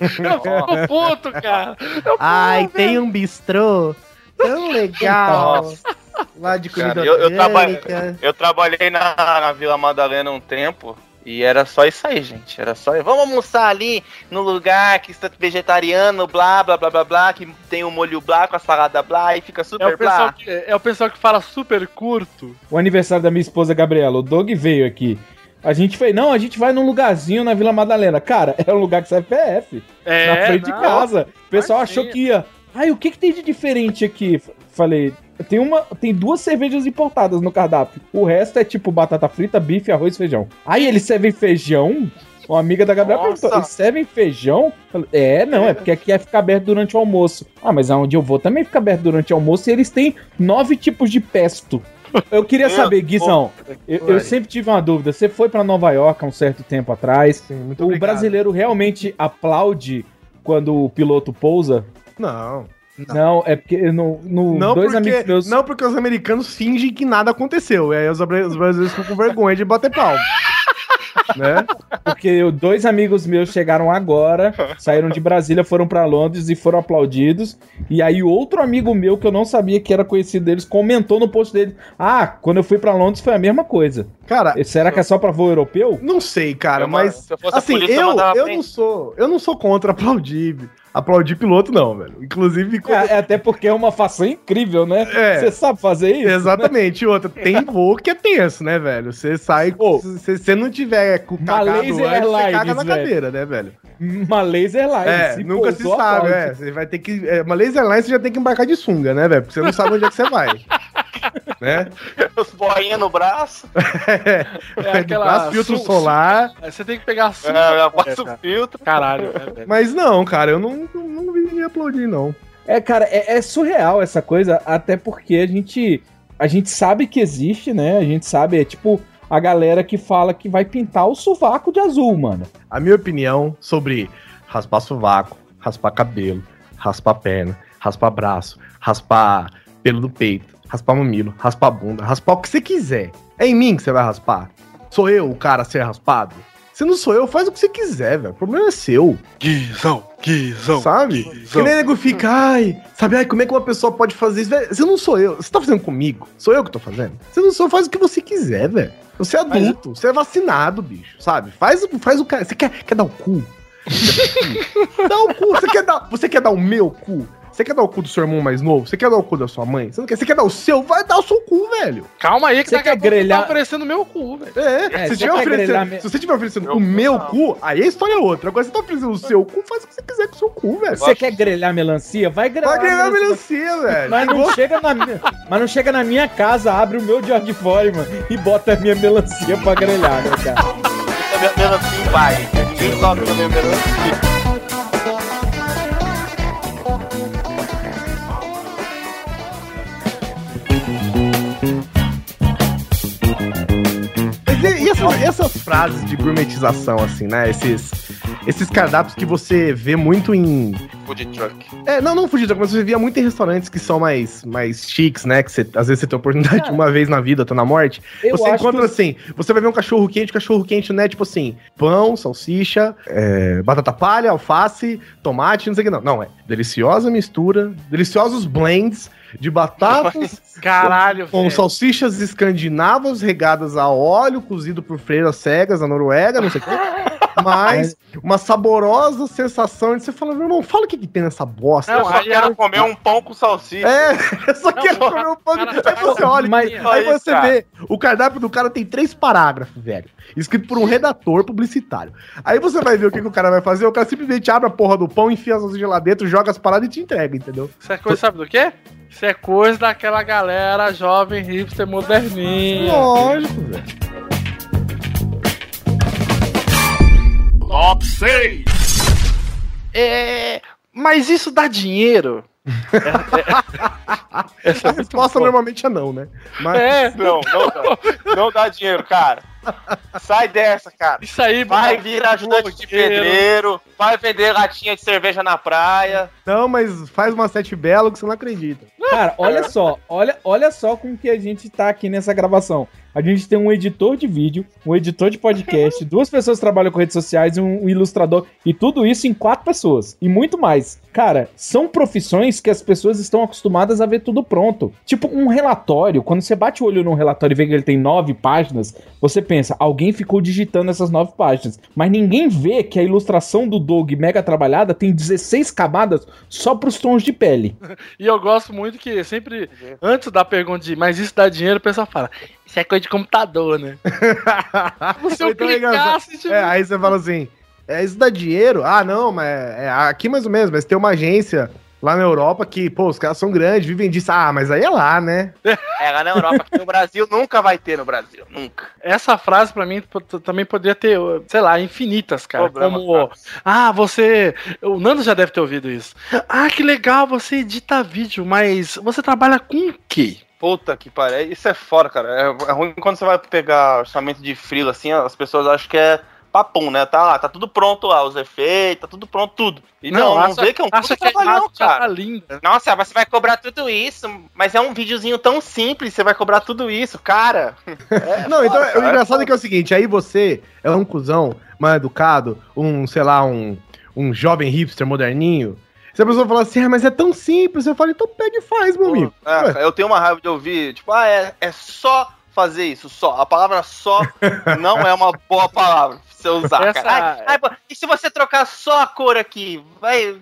Eu fico puto, cara. Eu Ai, tem um bistrô tão legal. Nossa. Lá de comida Cara, eu, eu, trabalhei, eu trabalhei na, na Vila Madalena um tempo e era só isso aí, gente. Era só. Vamos almoçar ali no lugar que está vegetariano, blá blá blá blá blá, que tem o molho blá com a salada blá e fica É super pessoal blá. que, é o pessoal que fala super curto. O aniversário da minha esposa Gabriela, o Doug veio aqui. A gente fez, não, a gente vai num lugarzinho na Vila Madalena. Cara, é um lugar que serve PF. É, na frente de não. casa. O pessoal achou que ia. Ai, o que, que tem de diferente aqui? Falei, tem uma. Tem duas cervejas importadas no cardápio. O resto é tipo batata frita, bife, arroz e feijão. Aí eles servem feijão. Uma amiga da Gabriela Nossa. perguntou: eles servem feijão? Falei, É, não, é porque aqui é ficar aberto durante o almoço. Ah, mas aonde eu vou também fica aberto durante o almoço e eles têm nove tipos de pesto. Eu queria Meu saber, Guizão, eu, eu sempre tive uma dúvida. Você foi pra Nova York há um certo tempo atrás. Sim, muito O obrigado. brasileiro realmente aplaude quando o piloto pousa? Não. Não, é porque no, no Não dois porque, amigos meus. não porque os americanos fingem que nada aconteceu. E aí os brasileiros ficam com vergonha de bater palma. Né? Porque dois amigos meus chegaram agora, saíram de Brasília, foram pra Londres e foram aplaudidos. E aí outro amigo meu que eu não sabia que era conhecido deles comentou no post dele: "Ah, quando eu fui pra Londres foi a mesma coisa". Cara, Será que é só pra voo europeu? não sei, cara, Eu, mano, mas se eu assim, polícia, eu eu, eu não sou, eu não sou contra aplaudir, aplaudir piloto não, velho. Inclusive quando- É, é até porque é uma façanha incrível, né? É. Você sabe fazer isso? Exatamente, outra, tem voo que é tenso, né, velho? Você sai, se você não tiver com cagado Malaysia antes, você caga na velho. cadeira, né, velho? Uma laser line. É, se nunca se sabe, aplaude. é. Você vai ter que. É, uma laser line você já tem que embarcar de sunga, né, velho? Porque você não sabe onde é que você vai. né? Os boinha no braço. É, É aquela filtro su- solar. Aí Você tem que pegar a sua. É, já passa É, o cara. filtro. Caralho, né? Mas não, cara, eu não, não, não vi ninguém aplaudir, não. É, cara, é, é surreal essa coisa, até porque a gente, a gente sabe que existe, né? A gente sabe, é tipo a galera que fala que vai pintar o sovaco de azul, mano. A minha opinião sobre raspar sovaco, raspar cabelo, raspar perna, raspar braço, raspar pelo do peito, raspar mamilo, raspar bunda, raspar o que você quiser. É em mim que você vai raspar? Sou eu o cara a ser raspado? Se não sou eu, faz o que você quiser, velho. O problema é seu. Guizão, Guizão. Sabe? Que Guizão. nem nego fica, ai, sabe, ai, como é que uma pessoa pode fazer isso? Velho, você não sou eu. Você tá fazendo comigo? Sou eu que tô fazendo? Você não sou, faz o que você quiser, velho. Você é adulto, você é vacinado, bicho, sabe? Faz, o- faz o cara. Você quer, quer dar o cu? Dá o cu. Você quer dar, você quer dar o meu cu? Você quer dar o cu do seu irmão mais novo? Você quer dar o cu da sua mãe? Você, não quer, você quer dar o seu? Vai dar o seu cu, velho. Calma aí, que Você a quer pouco grelhar- tá oferecendo meu cu, velho. É, É, se, você tiver oferecendo, grelhar me- se você estiver oferecendo Meu o meu não. cu, aí a história é outra. Agora você tá oferecendo o seu cu, faz o que você quiser com o seu cu, velho. Você quer grelhar melancia? Vai grelhar. Vai ganhar melancia, velho. Mas não, chega na minha, mas não chega na minha casa, abre o meu George Foreman e bota a minha melancia pra grelhar, né, cara? Melancia vai. Ninguém toca na minha melancia. E, essas, essas frases de gourmetização, assim, né? Esses, esses cardápios que você vê muito em. Food truck. É, não, não fugir, mas você via muito em restaurantes que são mais, mais chiques, né? Que você, às vezes você tem a oportunidade de uma vez na vida, tá na morte. Eu você encontra que- assim, você vai ver um cachorro quente, cachorro quente, né? Tipo assim, pão, salsicha, é, batata palha, alface, tomate, não sei o que não. Não, é deliciosa mistura, deliciosos blends de batatas Caralho, com velho. salsichas escandinavas regadas a óleo, cozido por freiras cegas na Noruega, não sei o que. Mas uma saborosa sensação de você falar, meu irmão, fala o que, que tem nessa bosta. eu só quero comer um pão com salsicha. É, eu só quero comer um pão. Aí você olha, Mas- aí você cara. vê, o cardápio do cara tem três parágrafos, velho. Escrito por um redator publicitário. Aí você vai ver o que, que o cara vai fazer, o cara simplesmente abre a porra do pão, enfia as salsichas lá dentro, joga as paradas e te entrega, entendeu? Isso é coisa, sabe do quê? Isso é coisa daquela galera jovem, hipster, moderninha. Lógico, velho. Top 6! É. Mas isso dá dinheiro? Essa A resposta normalmente é não, né? Mas É, Não, não dá. Não dá dinheiro, cara. Sai dessa, cara. isso aí, Vai mano. vir ajudante de pedreiro, vai vender latinha de cerveja na praia. não, mas faz uma sete belo que você não acredita. Cara, olha só, olha, olha só com que a gente tá aqui nessa gravação. A gente tem um editor de vídeo, um editor de podcast, duas pessoas que trabalham com redes sociais um, um ilustrador. E tudo isso em quatro pessoas. E muito mais. Cara, são profissões que as pessoas estão acostumadas a ver tudo pronto. Tipo, um relatório. Quando você bate o olho num relatório e vê que ele tem nove páginas, você pensa, alguém ficou digitando essas nove páginas. Mas ninguém vê que a ilustração do Doug mega trabalhada tem 16 camadas só pros tons de pele. E eu gosto muito que sempre, antes da pergunta de mas isso dá dinheiro, o pessoal fala, isso é coisa de computador, né? Se eu Então é engraçado. clicasse, tipo, É, aí você fala assim: é, isso dá dinheiro? Ah, não, mas é aqui mais ou menos, mas tem uma agência lá na Europa que, pô, os caras são grandes, vivem disso. Ah, mas aí é lá, né? É, lá na Europa, aqui no Brasil, nunca vai ter no Brasil. Nunca. essa frase pra mim também poderia ter, sei lá, infinitas, cara. Problema, como, ah, você. O Nando já deve ter ouvido isso. Ah, que legal, você edita vídeo, mas você trabalha com o quê? Puta que pariu. Isso é fora, cara. É, é ruim quando você vai pegar orçamento de frila, assim, as pessoas acham que é papum, né? Tá lá, tá tudo pronto lá, os efeitos, tá tudo pronto, tudo. E não, não, acha- vê que é um puta que a trabalhão, imagem já tá cara. linda. Nossa, você vai cobrar tudo isso, mas é um videozinho tão simples, você vai cobrar tudo isso, cara. É Não, então foda, o engraçado foda. é que é o seguinte: aí você é um cuzão mal educado, um, sei lá, um, um jovem hipster moderninho. Se a pessoa falar assim, ah, mas é tão simples, eu falo, então pega e faz, meu amigo. É, eu tenho uma raiva de ouvir, tipo, ah, é, é só fazer isso, só. A palavra só não é uma boa palavra você usar, Essa- cara. Ai, ai, pô, e se você trocar só a cor aqui, vai,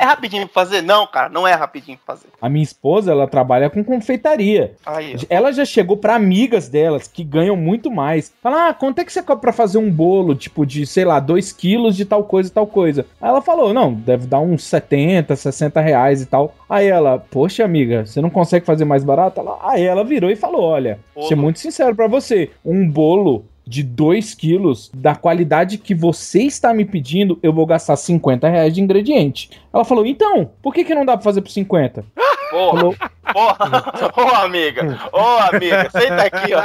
é rapidinho pra fazer? Não, cara, não é rapidinho pra fazer. A minha esposa, ela trabalha com confeitaria. Ela já chegou pra amigas delas que ganham muito mais. Fala, ah, quanto é que você cobra pra fazer um bolo, tipo, de, sei lá, 2 quilos de tal coisa e tal coisa? Aí ela falou, não, deve dar uns 70, 60 reais e tal. Aí ela, poxa, amiga, você não consegue fazer mais barato? Ela- aí ela virou e falou, olha, vou ser muito sincero pra você, um bolo de 2 quilos, da qualidade que você está me pedindo, eu vou gastar 50 reais de ingrediente. Ela falou, então, por que, que não dá pra fazer por 50? Porra, Falou, ô amiga, ô amiga, senta aqui, ó.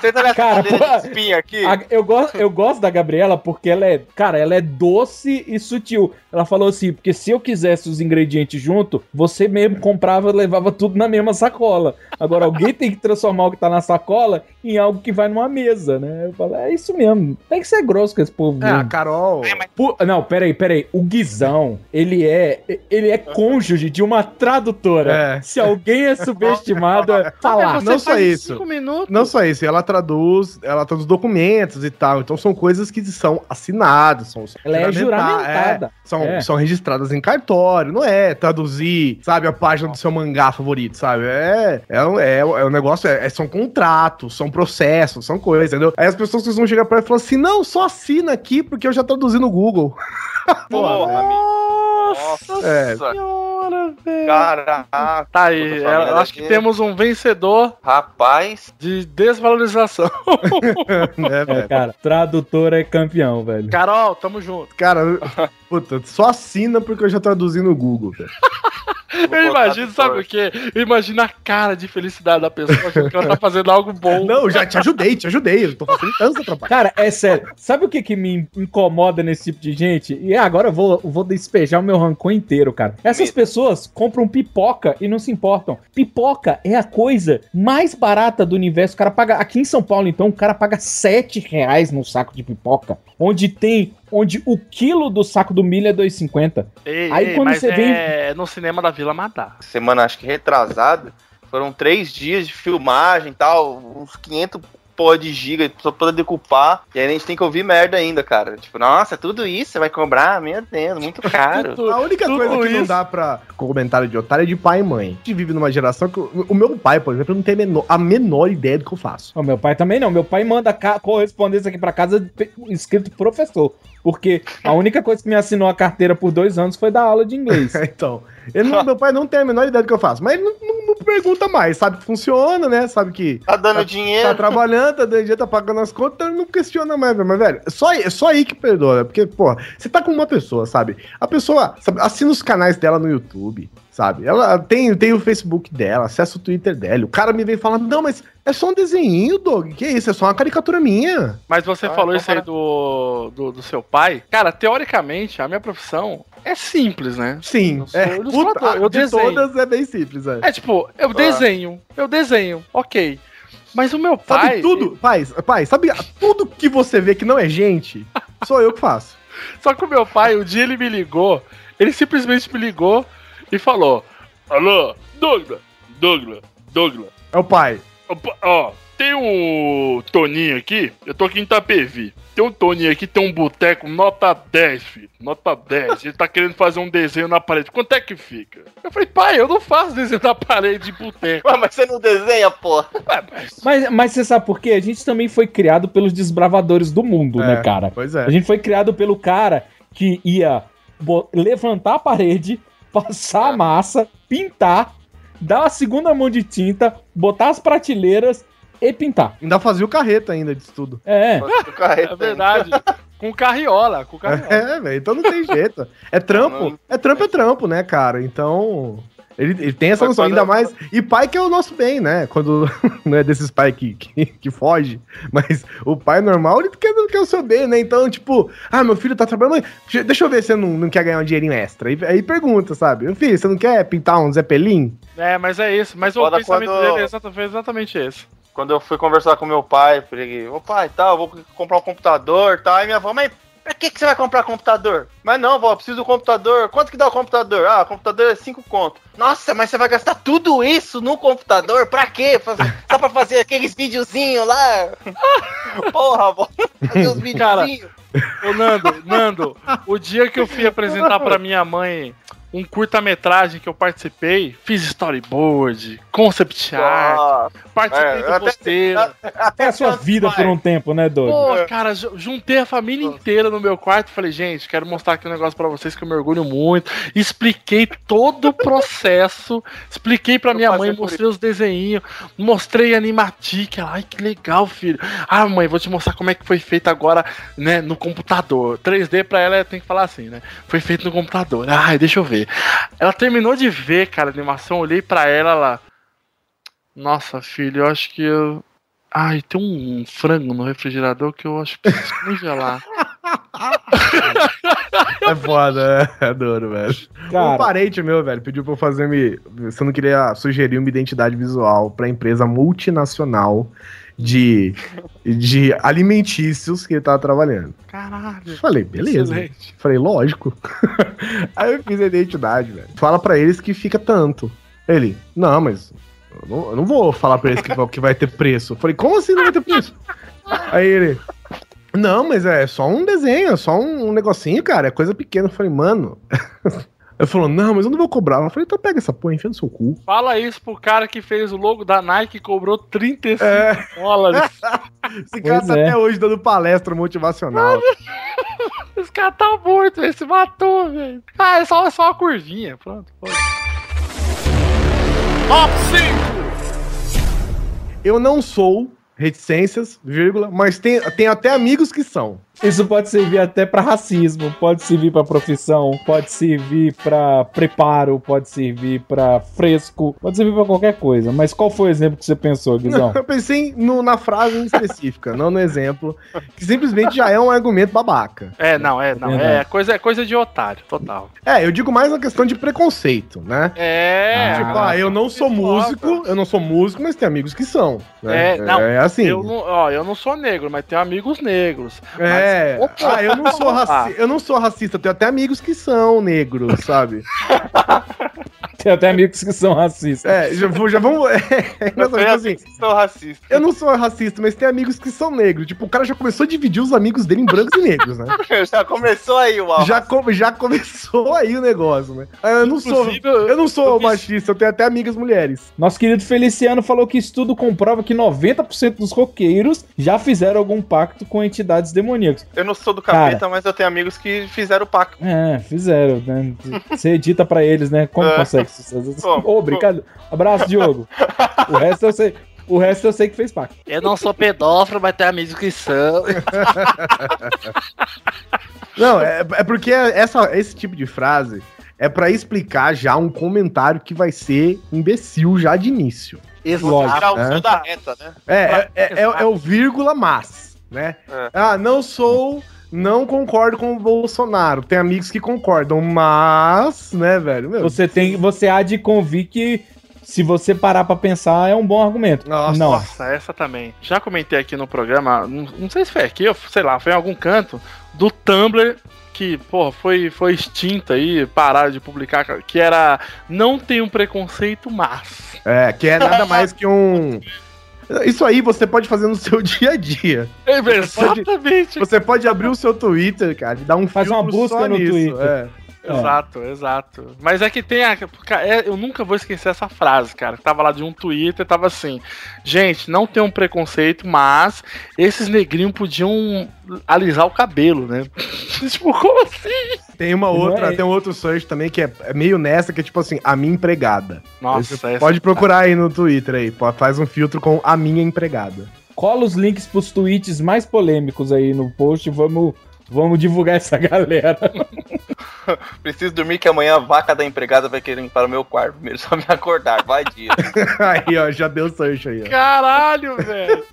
Senta nessa Cara, cadeira porra, de espinha aqui. A- eu, gosto, eu gosto da Gabriela porque ela é, cara, ela é doce e sutil. Ela falou assim, porque se eu quisesse os ingredientes junto, você mesmo comprava e levava tudo na mesma sacola. Agora alguém tem que transformar o que tá na sacola em algo que vai numa mesa, né? Eu falo, é isso mesmo. Tem que ser grosso com esse povo. É, a mesmo. Carol. Pu- não, peraí, peraí. O Guizão, ele é, ele é cônjuge de uma tradutora. É. Se alguém é subestimado, é falar. não só isso. Não só isso, ela traduz, ela traduz documentos e tal. Então são coisas que são assinadas, são Ela é juramenta- juramentada. é, são, É. são registradas em cartório, não é traduzir, sabe, a página do seu mangá favorito, sabe? É, é, é, é um negócio, é, é- são contratos, são processos, são coisas, entendeu? Aí as pessoas vão chegar pra ela e falar assim: não, só assina aqui porque eu já traduzi no Google. Porra, amigo. Nossa, É. Senhora, velho. caraca. Tá aí, eu acho que temos um vencedor Rapaz, de desvalorização. É, velho? cara, tradutor é campeão, velho. Carol, tamo junto. Cara, puta, só assina porque eu já traduzi no Google, velho. Eu imagino, sabe o quê? Eu imagino a cara de felicidade da pessoa achando que ela tá fazendo algo bom. Não, já te ajudei, te ajudei. Eu tô facilitando essa trabalho. Cara, é sério. Sabe o que, que me incomoda nesse tipo de gente? E agora eu vou, eu vou despejar o meu rancor inteiro, cara. Essas pessoas compram pipoca e não se importam. Pipoca é a coisa mais barata do universo. O cara paga. Aqui em São Paulo, então, o cara paga 7 reais no saco de pipoca. Onde tem. Onde o quilo do saco do milho é 2,50. Ei, Aí ei, quando mas você vem. é no cinema da Vila Madá. Semana, acho que retrasada, foram três dias de filmagem e tal, uns 500 porra de giga só pra decupar. E aí a gente tem que ouvir merda ainda, cara. Tipo, nossa, tudo isso você vai cobrar? Meu Deus, muito caro. A única tudo coisa que não dá pra comentário de otário é de pai e mãe. A gente vive numa geração que. O o meu pai, por exemplo, não tem a menor, a menor ideia do que eu faço. O meu pai também não. Meu pai manda correspondência aqui pra casa escrito professor. Porque a única coisa que me assinou a carteira por dois anos foi dar aula de inglês. então, ele não- meu pai não tem a menor ideia do que eu faço. Mas ele não, não- pergunta mais. Sabe que funciona, né? Sabe que. Tá dando dinheiro. Tá trabalhando, tá dando dinheiro, tá pagando as contas, então não questiona mais, velho. Mas, velho, é só, aí- é só aí que perdoa. né? Porque, pô, você tá com uma pessoa, sabe? A pessoa sabe, assina os canais dela no YouTube, sabe? Ela tem, tem o Facebook dela, acessa o Twitter dela. O cara me vem falando, não, mas é só um desenho, Doug. Que isso? É só uma caricatura minha. Mas você Ah, falou então isso aí do, do, do seu pai. Cara, teoricamente, a minha profissão é simples, né? Sim, Eu sou é, puta, eu de desenho. todas é bem simples, é. É tipo, eu desenho, eu desenho, ok. Mas o meu Sabe pai. tudo, pai, pai, sabe tudo que você vê que não é gente, sou eu que faço. Só que o meu pai, o dia ele me ligou, ele simplesmente me ligou e falou: Alô, Douglas, Douglas, Douglas. É o pai. Opa, Ó, tem um Toninho aqui, eu tô aqui em Itapevi. Tem um Toninho aqui, tem um boteco nota 10, filho. Nota 10. Ele tá querendo fazer um desenho na parede. Quanto é que fica? Eu falei, pai, eu não faço desenho na parede de boteco. Ué, mas você não desenha, pô. Mas, mas você sabe por quê? A gente também foi criado pelos desbravadores do mundo, É, né, cara? Pois é. A gente foi criado pelo cara que ia levantar a parede, passar a massa, pintar, dar a segunda mão de tinta, botar as prateleiras e pintar. Ainda fazia o carreta ainda disso tudo. É. É verdade. com carriola, com carriola. É, velho, então não tem jeito. É trampo, é trampo, é trampo, né, cara? Então. Ele, ele tem essa noção, ainda mais. E pai que é o nosso bem, né? Quando não é desses pais que, que, que foge, mas o pai normal, ele quer, quer o seu bem, né? Então, tipo, ah, meu filho tá trabalhando, mas deixa- eu ver se você não, não quer ganhar um dinheirinho extra. Aí, aí pergunta, sabe? Meu filho, você não quer pintar um Zeppelin? É, mas é isso. Mas o Foda pensamento quando- dele é exatamente, foi exatamente esse. Quando eu fui conversar com meu pai, falei, ô pai, tá, eu vou comprar um computador, tá? Aí minha avó, mas pra que, que você vai comprar computador? Mas não, vó, eu preciso do computador. Quanto que dá o computador? Ah, o computador é 5 conto. Nossa, mas você vai gastar tudo isso no computador? Pra quê? Só pra fazer aqueles videozinhos lá? Porra, vó, fazer uns videozinhos. Ô, Nando, Nando, o dia que eu fui apresentar pra minha mãe um curta-metragem que eu participei, fiz storyboard, concept art, participei É, do até- roteiro. É a sua vida por um tempo, né, Doug? Pô, cara, ju- juntei a família inteira no meu quarto e falei, gente, quero mostrar aqui um negócio pra vocês que eu me orgulho muito. Expliquei todo o processo, expliquei pra minha mãe, mostrei os desenhinhos, mostrei animatic. Ela, ai, que legal, filho. Ah, mãe, vou te mostrar como é que foi feito agora, né, no computador. 3D pra ela tem que falar assim, né? Foi feito no computador. Ai, deixa eu Ela terminou de ver, cara, a animação, olhei pra ela lá. Nossa, filho, eu acho que eu. Ai, tem um frango no refrigerador que eu acho que preciso congelar. É foda, é, é duro, velho. Cara. Um parente meu, velho, pediu pra eu fazer me. Se eu não queria sugerir uma identidade visual pra empresa multinacional de, de alimentícios que ele tava trabalhando. Caralho. Falei, beleza. Excelente. Falei, lógico. Aí eu fiz a identidade, velho. Fala pra eles que fica tanto. Ele, não, mas eu não, eu não vou falar pra eles que, vai- que vai ter preço. Eu falei, como assim não vai ter preço? Aí ele, não, mas é só um desenho, é só um, um negocinho, cara, é coisa pequena. Eu falei, mano. Ele falou, não, mas eu não vou cobrar. Eu falei, então pega essa porra, enfia no seu cu. Fala isso pro cara que fez o logo da Nike e cobrou 35 É. dólares. Esse cara Pois tá é. até hoje dando palestra motivacional. Esse cara tá morto, ele se matou, velho. Ah, é só, é só uma curvinha. Pronto, pode. Top 5! Eu não sou reticências, vírgula, mas tem, tem até amigos que são. Isso pode servir até pra racismo, pode servir pra profissão, pode servir pra preparo, pode servir pra fresco, pode servir pra qualquer coisa. Mas qual foi o exemplo que você pensou, Guizão? Eu pensei no- na frase em específica, não no exemplo, que simplesmente já é um argumento babaca. É, não, é, não. Verdade. É coisa, é coisa de otário, total. É, eu digo mais na questão de preconceito, né? É. Tipo, ah, eu não sou músico, eu não sou músico, mas tem amigos que são. né? É, não, é assim. Eu não, ó, eu não sou negro, mas tenho amigos negros. É, Mas- ah, eu não sou racista, eu não sou racista, tenho até amigos que são negros, sabe? Tem até amigos que são racistas. É, já, já vamos. É, tipo assim, Sou racista. eu não sou racista, mas tem amigos que são negros. Tipo, o cara já começou a dividir os amigos dele em brancos e negros, né? Já começou aí o Já, co- já começou aí o negócio, né? Ah, Eu não sou, Inclusive, eu- eu não sou machista, eu tenho até amigas mulheres. Nosso querido Feliciano falou que estudo comprova que 90% dos roqueiros já fizeram algum pacto com entidades demoníacas. Eu não sou do capeta, mas eu tenho amigos que fizeram o pacto. É, fizeram, né? Você edita pra eles, né? Como É. consegue Ô, obrigado. Abraço, Diogo. O resto eu sei. O resto eu sei que fez pacto. Eu não sou pedófilo, mas tenho amigos que são. Não, é, é porque essa, esse tipo de frase é pra explicar já um comentário que vai ser imbecil já de início. Vou tirar o É. fio da reta, né? É, é, é, é- é o vírgula mas, né? É. Ah, não sou, não concordo com o Bolsonaro. Tem amigos que concordam, mas, né, velho? Meu, Você tem, você há de convir que se você parar pra pensar é um bom argumento. Nossa. Não. Nossa, essa também. Já comentei aqui no programa, não, não sei se foi aqui, ou sei lá, foi em algum canto, do Tumblr que, pô, foi, foi extinto aí, pararam de publicar, que era não tem um preconceito, mas. É, que é nada mais que um. Isso aí você pode fazer no seu dia a dia. É, Você pode, exatamente. você pode abrir o seu Twitter, cara, e dar um Faz uma busca só no nisso, Twitter. é. Exato, exato. Mas é que tem a. cara, é, eu nunca vou esquecer essa frase, cara. Tava lá de um Twitter, tava assim. Gente, não tem um preconceito, mas esses negrinhos podiam alisar o cabelo, né? tipo, como assim? Tem uma outra, é- tem um outro search também que é, é meio nessa, que é tipo assim, a minha empregada. Nossa, Você essa- pode procurar aí no Twitter aí, faz um filtro com a minha empregada. Cola os links pros tweets mais polêmicos aí no post. Vamos, vamos divulgar essa galera. Preciso dormir que amanhã a vaca da empregada vai querer limpar o meu quarto. Primeiro só me acordar, vai dia. aí, ó, já deu search aí, ó. Caralho, velho.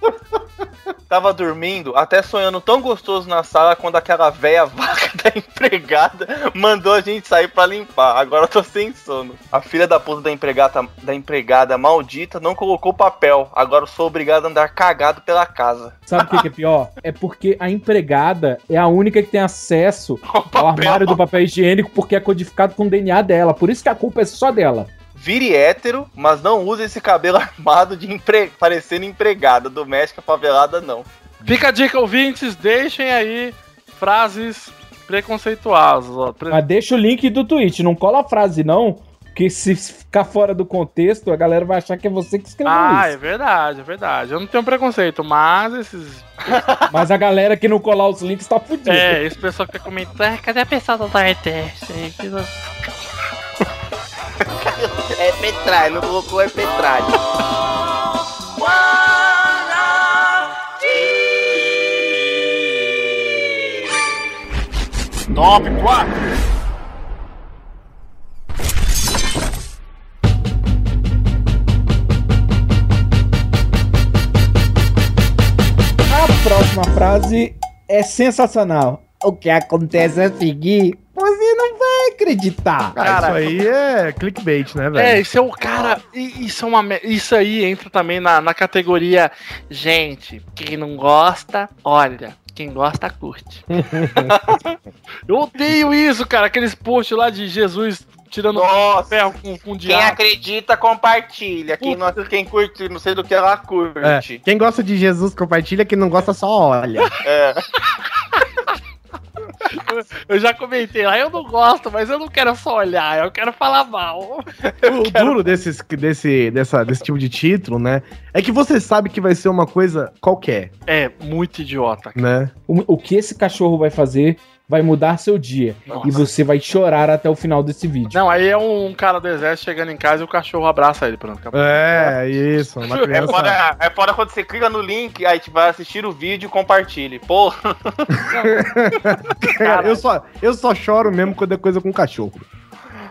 Tava dormindo, até sonhando tão gostoso na sala quando aquela velha vaca da empregada mandou a gente sair pra limpar. Agora eu tô sem sono. A filha da puta da empregada, da empregada maldita não colocou papel. Agora eu sou obrigado a andar cagado pela casa. Sabe o que, que é pior? É porque a empregada é a única que tem acesso ao armário do papel higiênico porque é codificado com o DNA dela. Por isso que a culpa é só dela. Vire hétero, mas não use esse cabelo armado de empre... parecendo empregada. Doméstica favelada, não. Fica a dica, ouvintes, deixem aí frases preconceituosas. Ó. Pre- Mas deixa o link do tweet, não cola a frase, não. Porque se ficar fora do contexto, a galera vai achar que é você que escreveu Ah, é isso. verdade, é verdade. Eu não tenho preconceito, mas esses. Mas a galera que não colar os links tá fudida. É, esse pessoal que tá comentando. Ah, Cadê a pessoa do? Que não- É petralha, não colocou é petralha. Top 4. A próxima frase é sensacional. O que acontece é seguir, você não vai acreditar. Cara, isso aí é clickbait, né, velho? É, isso é o cara. Isso, é uma, isso aí entra também na, na categoria. Gente, quem não gosta, olha. Quem gosta, curte. Eu odeio isso, cara. Aqueles posts lá de Jesus tirando Nossa. ferro com, com Quem diabo. acredita, compartilha. Quem, não, quem curte, não sei do que ela É, curte. Quem gosta de Jesus compartilha, quem não gosta só olha. É. Eu já comentei lá, eu não gosto, mas eu não quero só olhar, eu quero falar mal. O duro desses, desse, dessa, desse tipo de título, né? É que você sabe que vai ser uma coisa qualquer, É muito idiota. né? O, o que esse cachorro vai fazer vai mudar seu dia. Nossa. E você vai chorar até o final desse vídeo. Não, aí é um cara do exército chegando em casa e o cachorro abraça ele, pronto. acabou. É, isso. Uma É foda, é foda quando você clica no link, aí tipo, vai assistir o vídeo e compartilhe. Pô, Cara, eu só, eu só choro mesmo quando é coisa com cachorro.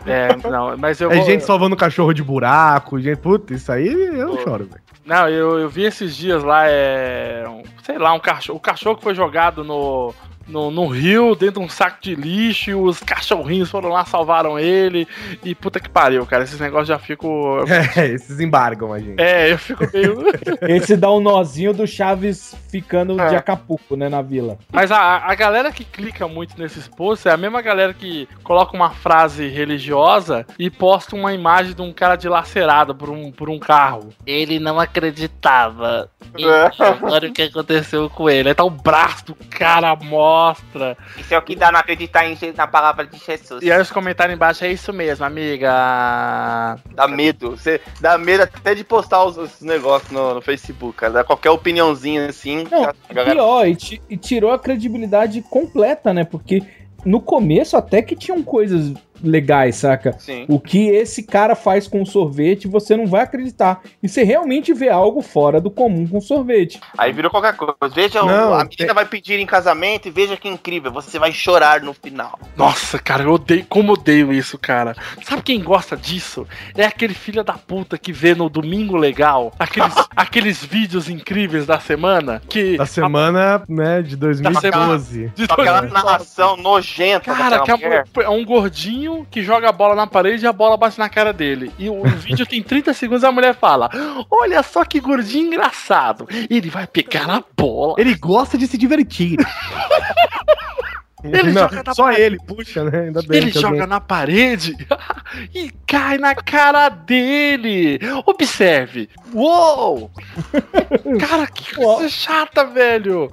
É, não, mas eu é vou... gente salvando cachorro de buraco, gente. Puta, isso aí eu choro, velho. Não, eu, eu vi esses dias lá, é. sei lá, um cachorro. O cachorro que foi jogado no. No, no rio, dentro de um saco de lixo, e os cachorrinhos foram lá, salvaram ele. E puta que pariu, cara. Esses negócios já fico. É, esses embargam a gente. É, eu fico meio. Esse dá um nozinho do Chaves ficando É. de Acapulco, né, na vila. Mas a, a galera que clica muito nesses posts é a mesma galera que coloca uma frase religiosa e posta uma imagem de um cara dilacerado por um, por um carro. Ele não acreditava. E É. agora o que aconteceu com ele? Aí tá o braço do cara mostra. Isso é o que dá não acreditar em, na palavra de Jesus. E aí os comentários embaixo é isso mesmo, amiga. dá medo. Você dá medo até de postar os, os negócios no, no Facebook, cara. Dá qualquer opiniãozinha assim. Não, a galera- pior, e, e tirou a credibilidade completa, né? Porque no começo até que tinham coisas legais, saca? Sim. O que esse cara faz com sorvete, você não vai acreditar. E você realmente vê algo fora do comum com sorvete. Aí virou qualquer coisa. Veja, o- Não, a menina vai pedir em casamento e veja que incrível. Você vai chorar no final. Nossa, cara, eu odeio, como odeio isso, cara. Sabe quem gosta disso? É aquele filho da puta que vê no Domingo Legal aqueles, aqueles vídeos incríveis da semana que Da semana, né, de 2012. de Com aquela narração nojenta Cara, que é um, é um gordinho que joga a bola na parede e a bola bate na cara dele. E o, vídeo tem 30 segundos a mulher fala: Olha só que gordinho engraçado. Ele vai pegar a bola. Ele gosta de se divertir. Ele Não, joga na só parede. ele, puxa, né? Ainda bem Ele joga alguém- na parede e cai na cara dele. Observe. Uou! Cara, que coisa chata, velho.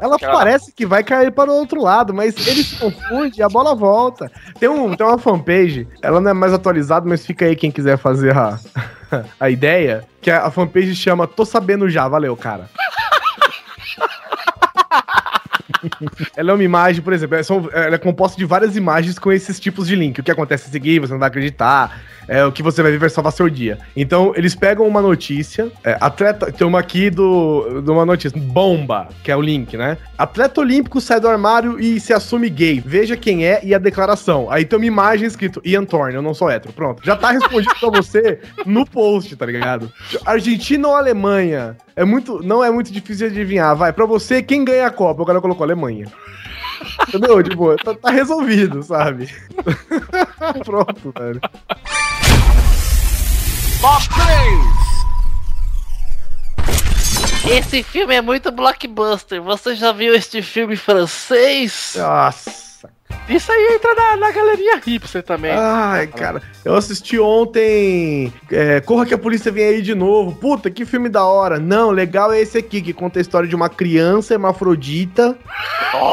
Ela parece que vai cair para o outro lado, mas ele se confunde e a bola volta. Tem, um, tem uma fanpage, ela não é mais atualizada, mas fica aí quem quiser fazer a, a ideia, que a fanpage chama Tô Sabendo Já, valeu, cara. Ela é uma imagem, por exemplo, é ela é composta de várias imagens com esses tipos de link. O que acontece a seguir, você não vai acreditar, é o que você vai ver vai salvar seu dia. Então, eles pegam uma notícia, é, atleta, tem uma aqui do, de uma notícia, bomba, que é o link, né? Atleta olímpico sai do armário e se assume gay. Veja quem é e a declaração. Aí tem uma imagem escrito Ian Thorne, eu não sou hétero. Pronto. Já tá respondido pra você no post, tá ligado? Argentina ou Alemanha? É muito, não é muito difícil de adivinhar. Vai, pra você, quem ganha a Copa? O cara colocou Alemanha. Entendeu? Tipo, tá, tá resolvido, sabe? Pronto, velho. Esse filme é muito blockbuster. Você já viu este filme francês? Nossa. Isso aí entra na, na galerinha hipster também. Ai, cara, eu assisti ontem. é, Corra que a polícia vem aí de novo. Puta, que filme da hora. Não, legal é esse aqui, que conta a história de uma criança hermafrodita.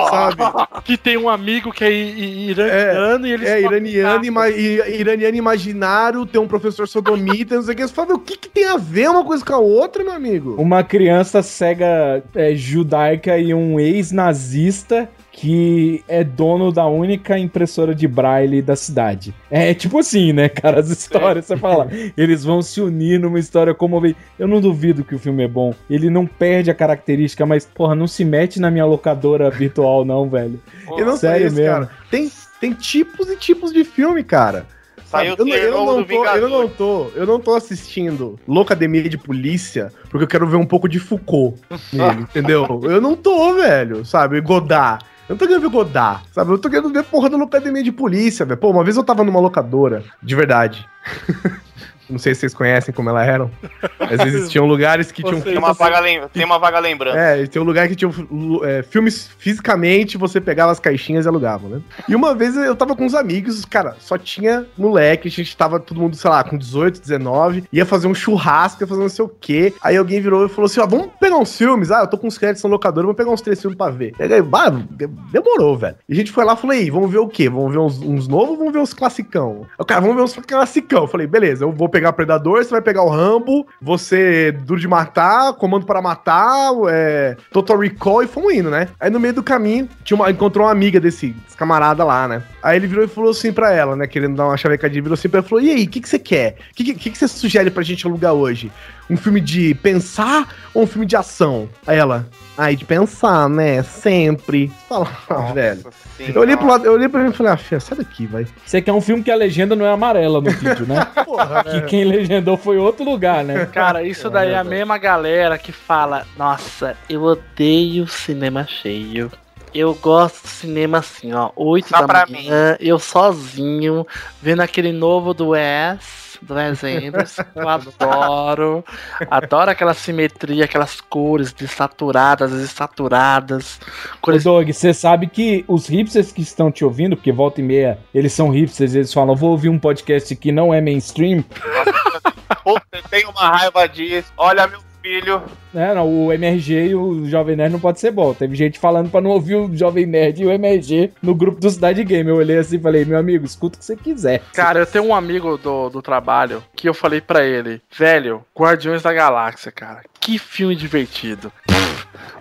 Sabe? Que tem um amigo que é iraniano e eles É, tocam iraniano, ima- iraniano imaginário, tem um professor sodomita, não sei o que. Você fala, "Meu, o que, que tem a ver uma coisa com a outra, meu amigo? Uma criança cega é, judaica e um ex-nazista que é dono da única impressora de braille da cidade. É tipo assim, né, cara? As histórias, você fala, eles vão se unir numa história comovente. Eu não duvido que o filme é bom. Ele não perde a característica, mas, porra, não se mete na minha locadora virtual, não, velho. Eu não sei isso, cara. Tem, tem tipos e tipos de filme, cara. Sabe? Saiu o Eu, não- eu não do tô, eu não tô, eu não tô assistindo Loucademia de Polícia porque eu quero ver um pouco de Foucault nele, entendeu? Eu não tô, velho, sabe? Godard. Eu não tô querendo ver Godard, sabe? Eu tô querendo ver porra da Loucademia de Polícia, velho. Pô, uma vez eu tava numa locadora, de verdade. Não sei se vocês conhecem como elas eram. Mas existiam lugares que tinham Tem uma, vaga tem uma vaga lembrança. é, tem um lugar que tinha é, filmes fisicamente, você pegava as caixinhas e alugava, né? E uma vez eu tava com uns amigos, cara, só tinha moleque, a gente tava todo mundo, sei lá, com 18, 19, ia fazer um churrasco, ia fazer não sei o quê. Aí alguém virou e falou assim: ó, vamos pegar uns filmes. Ah, eu tô com uns créditos na locadora, vamos pegar uns três filmes pra ver. E aí, bah, de- demorou, velho. E a gente foi lá e falou: aí, vamos ver o quê? Vamos ver uns, uns novos ou vamos ver uns classicão? O cara, vamos ver uns classicão. Eu falei, beleza, eu vou pegar pegar Predador, você vai pegar o Rambo, você Duro de Matar, Comando para Matar, é, Total Recall e fomos indo, né? Aí no meio do caminho, tinha uma, encontrou uma amiga desse, desse camarada lá, né? Aí ele virou e falou assim pra ela, né? Querendo dar uma chavecadinha, virou assim pra ela falou: E aí, o que, que você quer? O que, que, que você sugere pra gente alugar hoje? Um filme de pensar ou um filme de ação? Aí ela, ai, de pensar, né? Sempre. Fala, ah, velho. Eu olhei pro lado, eu olhei pra mim e falei, ah, fia, sai daqui, vai. Você quer um filme que a legenda não é amarela no vídeo, né? Porra, que quem legendou foi outro lugar, né? Cara, isso daí é a mesma galera que fala: Nossa, eu odeio cinema cheio. Eu gosto do cinema assim, ó. 8 Só da pra manhã, eu sozinho, vendo aquele novo do Wes, que eu adoro. Adoro aquela simetria, aquelas cores desaturadas, desaturadas. Ô, Cores... Doug, você sabe que os hipsters que estão te ouvindo, porque volta e meia eles são hipsters, eles falam, vou ouvir um podcast que não é mainstream. Tenho uma raiva disso. Olha, meu filho. É, não, o MRG e o Jovem Nerd não pode ser bom. Teve gente falando pra não ouvir o Jovem Nerd e o MRG no grupo do Cidade Game. Eu olhei assim e falei, meu amigo, escuta o que você quiser. Cara, eu tenho um amigo do, do trabalho que eu falei pra ele, velho, Guardiões da Galáxia, cara. Que filme divertido.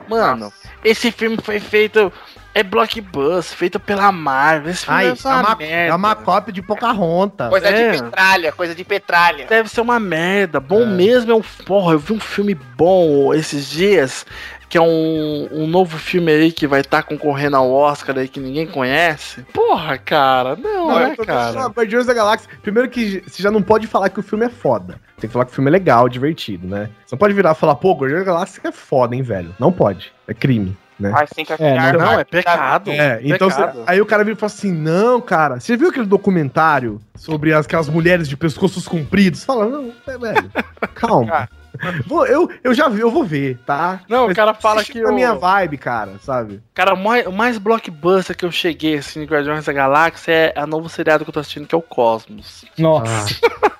Mano, esse filme foi feito. É blockbuster, feito pela Marvel. Esse filme Ai, deve ser é uma, merda. é uma cópia de Pocahontas. Coisa É. de petralha, coisa de petralha. Deve ser uma merda. Bom mesmo é um. Porra, eu vi um filme bom esses dias. Que é um, um novo filme aí que vai estar concorrendo ao Oscar aí que ninguém conhece. Porra, cara. Não, Não, né, eu tô cara? Guardiões da Galáxia. Primeiro que você já não pode falar que o filme é foda. Tem que falar que o filme é legal, divertido, né? Você não pode virar e falar, pô, Guardiões da Galáxia é foda, hein, velho? Não pode. É crime, né? Ai, sim, que É, não, Não, é pecado. É, então Pecado. cê- aí o cara vira e fala assim: não, cara, você viu aquele documentário sobre as, aquelas mulheres de pescoços compridos? Fala, não, é, velho, calma. Vou- eu, eu já vi, eu vou ver, tá? Não, o Mas cara fala que na o- minha vibe, cara, sabe? Cara, o mais, o mais blockbuster que eu cheguei assim, em Guardiões da Galáxia é a novo seriado que eu tô assistindo, que é o Cosmos. Nossa. É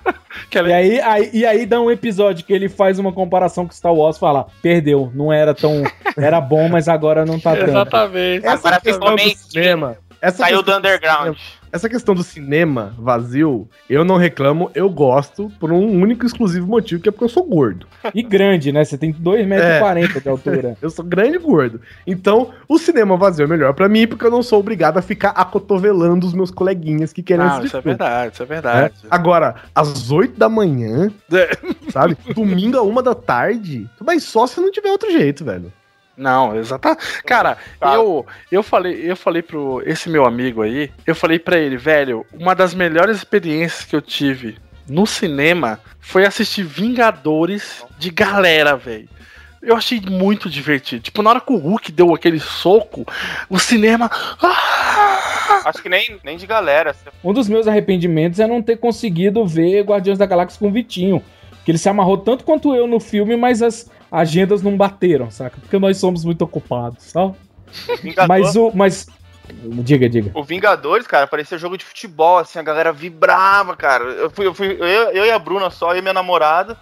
E aí, aí- e aí dá um episódio que ele faz uma comparação com Star Wars e fala, perdeu, não era tão... Era bom, mas agora não tá tanto. Exatamente. Essa Agora questão ficou do mainstream. cinema. Essa Saiu questão do underground. Essa questão do cinema vazio, eu não reclamo, eu gosto por um único e exclusivo motivo, que é porque eu sou gordo. E grande, né? Você tem 2,40m de altura. Eu sou grande e gordo. Então, o cinema vazio é melhor pra mim, porque eu não sou obrigado a ficar acotovelando os meus coleguinhas que querem assistir isso é verdade, isso é É. verdade. Agora, às 8 da manhã, sabe? Domingo a uma da tarde, mas só se não tiver outro jeito, velho. Não, exatamente. Cara, Tá. eu, eu falei, eu falei pro esse meu amigo aí, eu falei pra ele, velho, uma das melhores experiências que eu tive no cinema foi assistir Vingadores de galera, velho. Eu achei muito divertido. Tipo, na hora que o Hulk deu aquele soco, o cinema. Ah! Acho que nem, nem de galera. Um dos meus arrependimentos é não ter conseguido ver Guardiões da Galáxia com o Vitinho. Que ele se amarrou tanto quanto eu no filme, mas as agendas não bateram, saca? Porque nós somos muito ocupados, tá? Vingador- Mas o. Mas. Diga, diga. O Vingadores, cara, parecia jogo de futebol, assim, a galera vibrava, cara. Eu fui, eu, fui, eu, eu e a Bruna só, eu e minha namorada,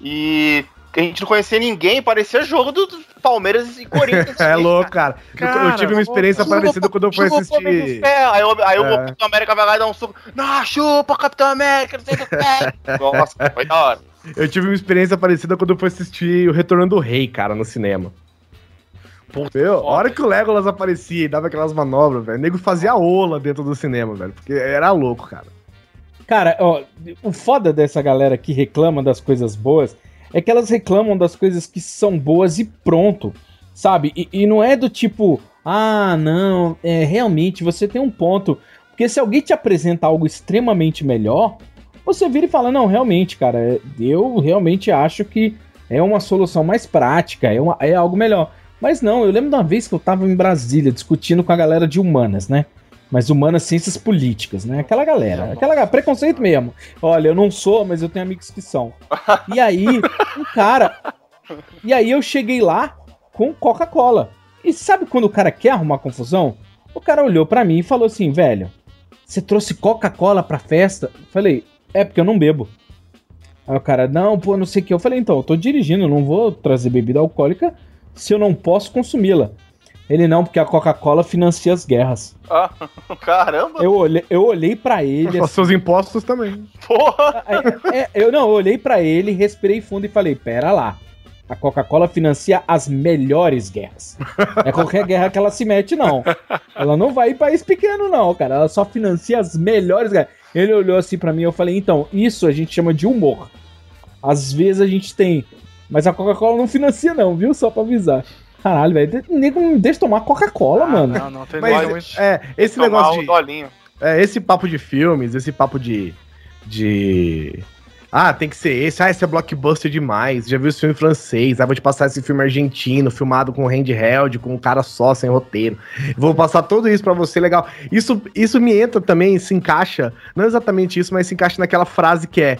e a gente não conhecia ninguém, parecia jogo do Palmeiras e Corinthians. É louco, cara. Eu- eu, Cara, tive uma experiência Chupa, parecida quando eu fui assistir. Aí, o- aí o É. Capitão América vai lá e dar um soco. Não, chupa, Capitão América, não sei do que. Nossa, foi da hora. Eu tive uma experiência parecida quando eu fui assistir o Retorno do Rei, cara, no cinema. Meu, a hora que o Legolas aparecia e dava aquelas manobras, velho, o nego fazia ola dentro do cinema, velho, porque era louco, cara. Cara, ó, o foda dessa galera que reclama das coisas boas é que elas reclamam das coisas que são boas e pronto, sabe? E, e não é do tipo, ah, não, é, realmente você tem um ponto. Porque se alguém te apresenta algo extremamente melhor, você vira e fala, não, realmente, cara, é- eu realmente acho que é uma solução mais prática, é, uma- é algo melhor. Mas não, eu lembro de uma vez que eu tava em Brasília discutindo com a galera de humanas, né? Mas humanas ciências políticas, né? Aquela galera, aquela preconceito mesmo. Olha, eu não sou, mas eu tenho amigos que são. E aí, um cara. E aí eu cheguei lá com Coca-Cola. E sabe quando o cara quer arrumar confusão? O cara olhou pra mim e falou assim, velho, você trouxe Coca-Cola pra festa? Eu falei, é porque eu não bebo. Aí o cara, não, pô, não sei o que. Eu falei, então, eu tô dirigindo, eu não vou trazer bebida alcoólica se eu não posso consumi-la. Ele não, porque a Coca-Cola financia as guerras. Ah, caramba. Eu olhei, eu olhei para ele. Os seus impostos também. Porra! É, é, eu não, eu olhei para ele, respirei fundo e falei: pera lá. A Coca-Cola financia as melhores guerras. Não é qualquer guerra que ela se mete, não. Ela não vai em país pequeno, não, cara. Ela só financia as melhores guerras. Ele olhou assim para mim e eu falei: então, isso a gente chama de humor. Às vezes a gente tem. Mas a Coca-Cola não financia, não, viu? Só pra avisar. Caralho, velho. Nego não deixa tomar Coca-Cola, mano. Não, não tem Mas, é, esse negócio um de. dolinho. É, esse papo de filmes, esse papo de. De. Ah, tem que ser esse. Ah, esse é blockbuster demais. Já viu esse filme francês? Ah, vou te passar esse filme argentino, filmado com handheld, com um cara só, sem roteiro. Vou passar tudo isso pra você, legal. Isso, isso me entra também, se encaixa. Não exatamente isso, mas se encaixa naquela frase que é.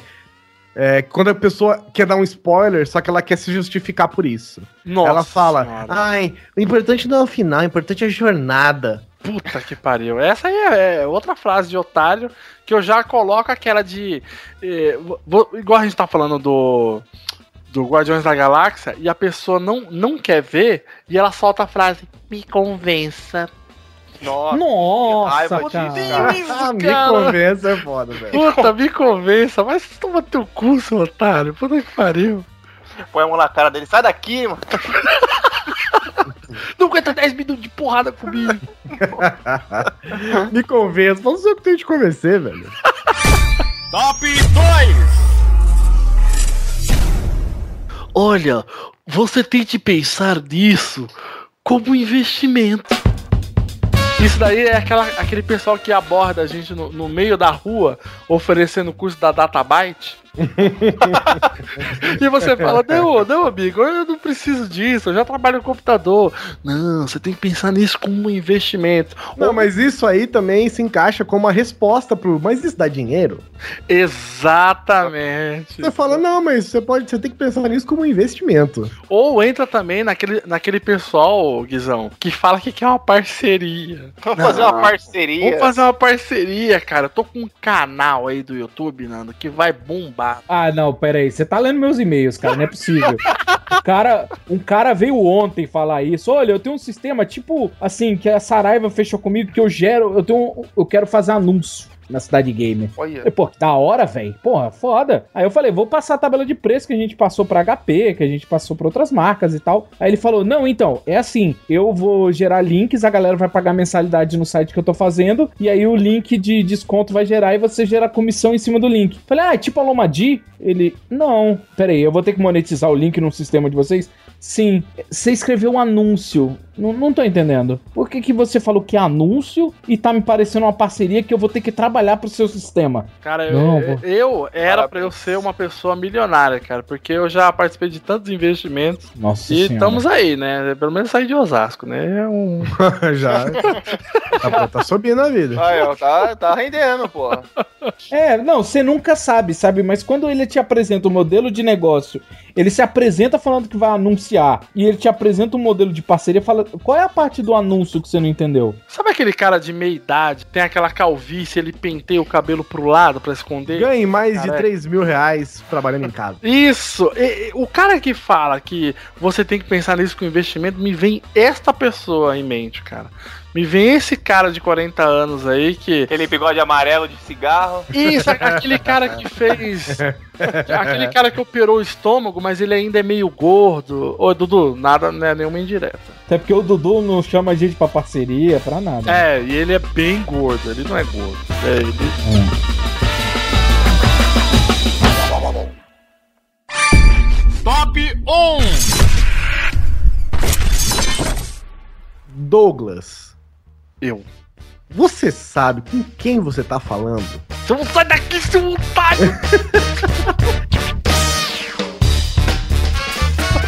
é, quando a pessoa quer dar um spoiler, só que ela quer se justificar por isso. Nossa ela fala. Ai, o importante não é o final, o importante é a jornada. Puta que pariu. Essa aí é, é outra frase de otário que eu já coloco aquela de. eh, igual a gente tá falando do. Do Guardiões da Galáxia, e a pessoa não, não quer ver, e ela solta a frase: Me convença. Nossa, Nossa, raiva cara. disso, Ah, me cara. convença, é foda, velho. Puta, me convença, mas toma teu cu, seu otário. Puta que pariu. Põe a mão na cara dele. Sai daqui, mano. Não aguenta 10 minutos de porrada comigo. Me convença. Não sei o que tem de convencer, velho. Top 2! Olha, você tem que pensar nisso como um investimento. Isso daí é aquela, aquele pessoal que aborda a gente no, no meio da rua oferecendo o curso da Databyte. E você fala, não, não, amigo, eu não preciso disso, eu já trabalho no computador. Não, você tem que pensar nisso como um investimento. Não, mas isso aí também se encaixa como a resposta pro. Mas isso dá dinheiro? Exatamente. Você fala, não, mas você pode. Você tem que pensar nisso como um investimento. Ou entra também naquele, naquele pessoal, Guizão, que fala que quer uma parceria. Vamos fazer uma parceria. Vamos fazer uma parceria, cara. Eu tô com um canal aí do YouTube, Nando, que vai bombar. Ah, não, pera aí. Você tá lendo meus e-mails, cara. Não é possível. Cara, um cara veio ontem falar isso. Olha, eu tenho um sistema tipo assim que a Saraiva fechou comigo que eu gero, eu tenho, eu quero fazer anúncio na cidade gamer. Olha. Pô, que da hora, velho. Porra, foda. Aí eu falei, vou passar a tabela de preço que a gente passou pra HP, que a gente passou pra outras marcas e tal. Aí ele falou: Não, então, é assim, eu vou gerar links, a galera vai pagar mensalidade no site que eu tô fazendo, e aí o link de desconto vai gerar e você gera comissão em cima do link. Falei, ah, é tipo a Lomadi? Ele, não, peraí, eu vou ter que monetizar o link no sistema de vocês? Sim. Você escreveu um anúncio. Não, não tô entendendo. Por que, que você falou que é anúncio e tá me parecendo uma parceria que eu vou ter que trabalhar pro seu sistema? Cara, eu, Não, eu, eu era pra eu ser uma pessoa milionária, cara, porque eu já participei de tantos investimentos Nossa e senhora. estamos aí, né? Pelo menos sair de Osasco, né? É um. Já. tá, tá subindo a vida. Aí, ó, tá, tá rendendo, porra. É, não, você nunca sabe, sabe? Mas quando ele te apresenta o modelo de negócio, ele se apresenta falando que vai anunciar e ele te apresenta um modelo de parceria, fala, qual é a parte do anúncio que você não entendeu? Sabe aquele cara de meia idade, tem aquela calvície, ele penteia o cabelo pro lado pra esconder? Ganhe mais de Cara, é. 3 mil reais trabalhando em casa. Isso! E- e- o cara que fala que você tem que pensar nisso com investimento, me vem esta pessoa em mente, cara. Me vem esse cara de 40 anos aí que. Aquele bigode amarelo de cigarro. Isso, aquele cara que fez. Aquele cara que operou o estômago, mas ele ainda é meio gordo. Ô, Dudu, nada, não é nenhuma indireta. Até porque o Dudu não chama a gente pra parceria, pra nada. É, e ele é bem gordo, ele não é gordo. É, ele... Top 1! Douglas, Eu. você sabe com quem você tá falando? Você não sai daqui, seu otário!